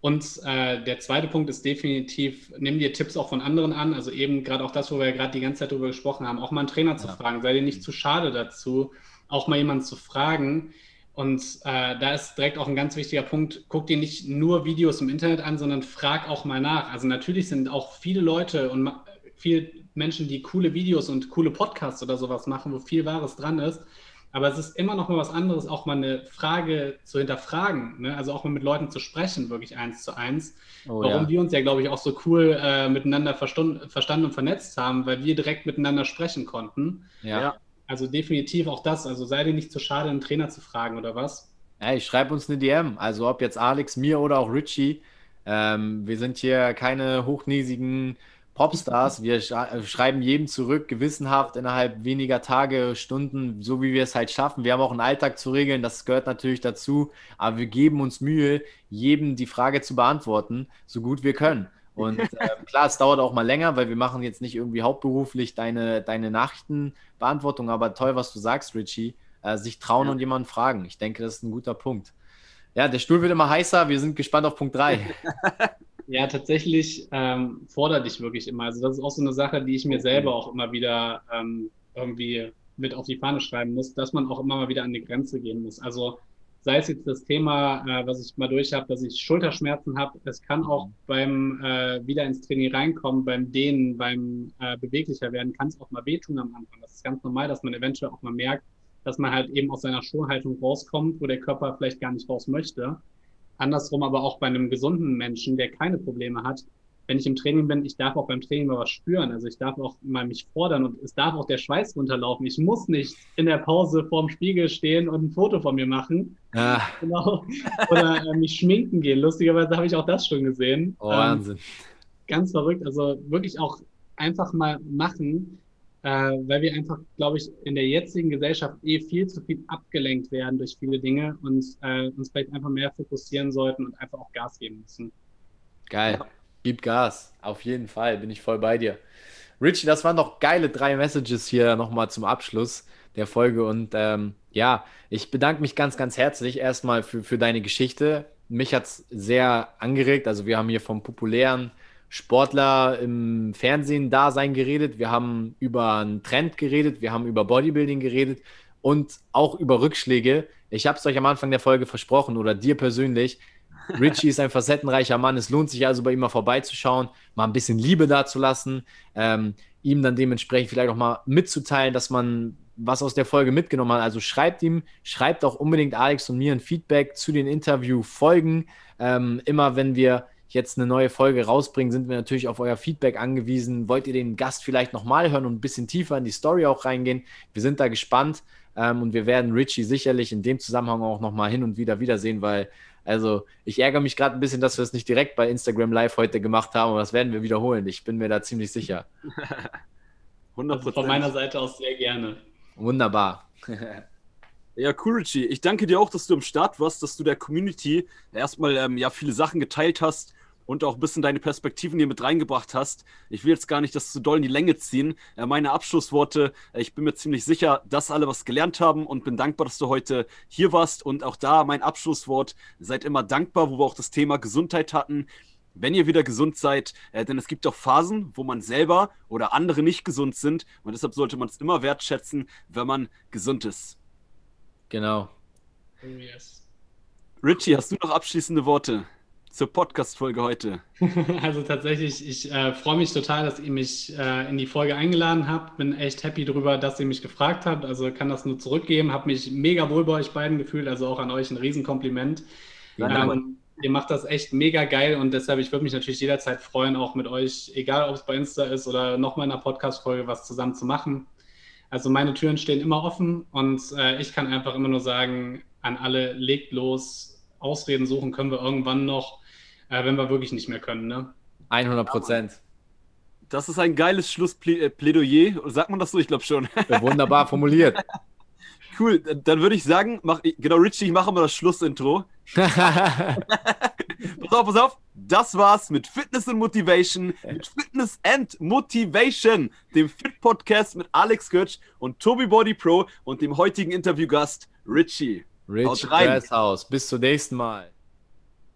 Und äh, der zweite Punkt ist definitiv, nimm dir Tipps auch von anderen an. Also eben gerade auch das, wo wir gerade die ganze Zeit drüber gesprochen haben, auch mal einen Trainer zu ja. fragen. Sei dir nicht zu schade dazu, auch mal jemanden zu fragen. Und äh, da ist direkt auch ein ganz wichtiger Punkt, guck dir nicht nur Videos im Internet an, sondern frag auch mal nach. Also natürlich sind auch viele Leute und viele Menschen, die coole Videos und coole Podcasts oder sowas machen, wo viel Wahres dran ist. Aber es ist immer noch mal was anderes, auch mal eine Frage zu hinterfragen, ne? also auch mal mit Leuten zu sprechen, wirklich eins zu eins. Oh, Warum ja. wir uns ja, glaube ich, auch so cool äh, miteinander verstanden und vernetzt haben, weil wir direkt miteinander sprechen konnten. Ja. Also definitiv auch das. Also sei dir nicht zu schade, einen Trainer zu fragen oder was. Hey, schreib uns eine DM. Also ob jetzt Alex, mir oder auch Richie. Ähm, wir sind hier keine hochnäsigen Popstars. Wir äh, schreiben jedem zurück, gewissenhaft innerhalb weniger Tage, Stunden, so wie wir es halt schaffen. Wir haben auch einen Alltag zu regeln, das gehört natürlich dazu. Aber wir geben uns Mühe, jedem die Frage zu beantworten, so gut wir können. Und [LAUGHS] äh, klar, es dauert auch mal länger, weil wir machen jetzt nicht irgendwie hauptberuflich deine, deine Nachrichtenbeantwortung, aber toll, was du sagst, Richie. Äh, sich trauen ja. und jemanden fragen. Ich denke, das ist ein guter Punkt. Ja, der Stuhl wird immer heißer. Wir sind gespannt auf Punkt 3. [LAUGHS] Ja, tatsächlich ähm, fordert dich wirklich immer. Also das ist auch so eine Sache, die ich mir selber auch immer wieder ähm, irgendwie mit auf die Fahne schreiben muss, dass man auch immer mal wieder an die Grenze gehen muss. Also sei es jetzt das Thema, äh, was ich mal durch habe, dass ich Schulterschmerzen habe. Es kann auch beim äh, wieder ins Training reinkommen, beim Dehnen, beim äh, beweglicher werden, kann es auch mal wehtun am Anfang. Das ist ganz normal, dass man eventuell auch mal merkt, dass man halt eben aus seiner Schulhaltung rauskommt, wo der Körper vielleicht gar nicht raus möchte. Andersrum aber auch bei einem gesunden Menschen, der keine Probleme hat, wenn ich im Training bin, ich darf auch beim Training mal was spüren. Also ich darf auch mal mich fordern und es darf auch der Schweiß runterlaufen. Ich muss nicht in der Pause vorm Spiegel stehen und ein Foto von mir machen. Ah. [LAUGHS] Genau. Oder äh, mich schminken gehen. Lustigerweise habe ich auch das schon gesehen. Oh, Wahnsinn. Ähm, ganz verrückt. Also wirklich auch einfach mal machen weil wir einfach, glaube ich, in der jetzigen Gesellschaft eh viel zu viel abgelenkt werden durch viele Dinge und äh, uns vielleicht einfach mehr fokussieren sollten und einfach auch Gas geben müssen. Geil. Gib Gas. Auf jeden Fall. Bin ich voll bei dir. Richie, das waren doch geile drei Messages hier nochmal zum Abschluss der Folge. Und ähm, ja, ich bedanke mich ganz, ganz herzlich erstmal für, für deine Geschichte. Mich hat es sehr angeregt. Also wir haben hier vom populären Sportler im Fernsehen Dasein geredet, wir haben über einen Trend geredet, wir haben über Bodybuilding geredet und auch über Rückschläge. Ich habe es euch am Anfang der Folge versprochen oder dir persönlich. [LAUGHS] Richie ist ein facettenreicher Mann. Es lohnt sich also bei ihm mal vorbeizuschauen, mal ein bisschen Liebe dazulassen, ähm, ihm dann dementsprechend vielleicht auch mal mitzuteilen, dass man was aus der Folge mitgenommen hat. Also schreibt ihm, schreibt auch unbedingt Alex und mir ein Feedback zu den Interviewfolgen. Ähm, immer wenn wir jetzt eine neue Folge rausbringen, sind wir natürlich auf euer Feedback angewiesen. Wollt ihr den Gast vielleicht nochmal hören und ein bisschen tiefer in die Story auch reingehen? Wir sind da gespannt ähm, und wir werden Richie sicherlich in dem Zusammenhang auch nochmal hin und wieder wiedersehen, weil also ich ärgere mich gerade ein bisschen, dass wir es nicht direkt bei Instagram Live heute gemacht haben, aber das werden wir wiederholen. Ich bin mir da ziemlich sicher. 100%. [LAUGHS] Also von meiner Seite aus sehr gerne. Wunderbar. [LAUGHS] Ja, cool, Richie. Ich danke dir auch, dass du im Start warst, dass du der Community erstmal ähm, ja, viele Sachen geteilt hast und auch ein bisschen deine Perspektiven hier mit reingebracht hast. Ich will jetzt gar nicht das zu doll in die Länge ziehen. Äh, meine Abschlussworte, äh, ich bin mir ziemlich sicher, dass alle was gelernt haben und bin dankbar, dass du heute hier warst. Und auch da mein Abschlusswort, seid immer dankbar, wo wir auch das Thema Gesundheit hatten. Wenn ihr wieder gesund seid, äh, denn es gibt auch Phasen, wo man selber oder andere nicht gesund sind. Und deshalb sollte man es immer wertschätzen, wenn man gesund ist. Genau. Oh yes. Richie, hast du noch abschließende Worte zur Podcast-Folge heute? [LAUGHS] Also tatsächlich, ich äh, freue mich total, dass ihr mich äh, in die Folge eingeladen habt. Bin echt happy darüber, dass ihr mich gefragt habt. Also kann das nur zurückgeben. Habe mich mega wohl bei euch beiden gefühlt. Also auch an euch ein Riesenkompliment. Ja, ähm, ihr macht das echt mega geil und deshalb, ich würde mich natürlich jederzeit freuen, auch mit euch, egal ob es bei Insta ist oder nochmal in einer Podcast-Folge was zusammen zu machen. Also meine Türen stehen immer offen und äh, ich kann einfach immer nur sagen, an alle, legt los, Ausreden suchen können wir irgendwann noch, äh, wenn wir wirklich nicht mehr können. Ne? 100 Prozent. Das ist ein geiles Schlussplädoyer. Sagt man das so? Ich glaube schon. Wunderbar formuliert. [LAUGHS] Cool, dann würde ich sagen, mach, genau, Richie, ich mache mal das Schlussintro. [LAUGHS] pass auf, pass auf. Das war's mit Fitness and Motivation, mit Fitness and Motivation, dem Fit Podcast mit Alex Götsch und Toby Body Pro und dem heutigen Interviewgast Richie. Rich Haus. Bis zum nächsten Mal.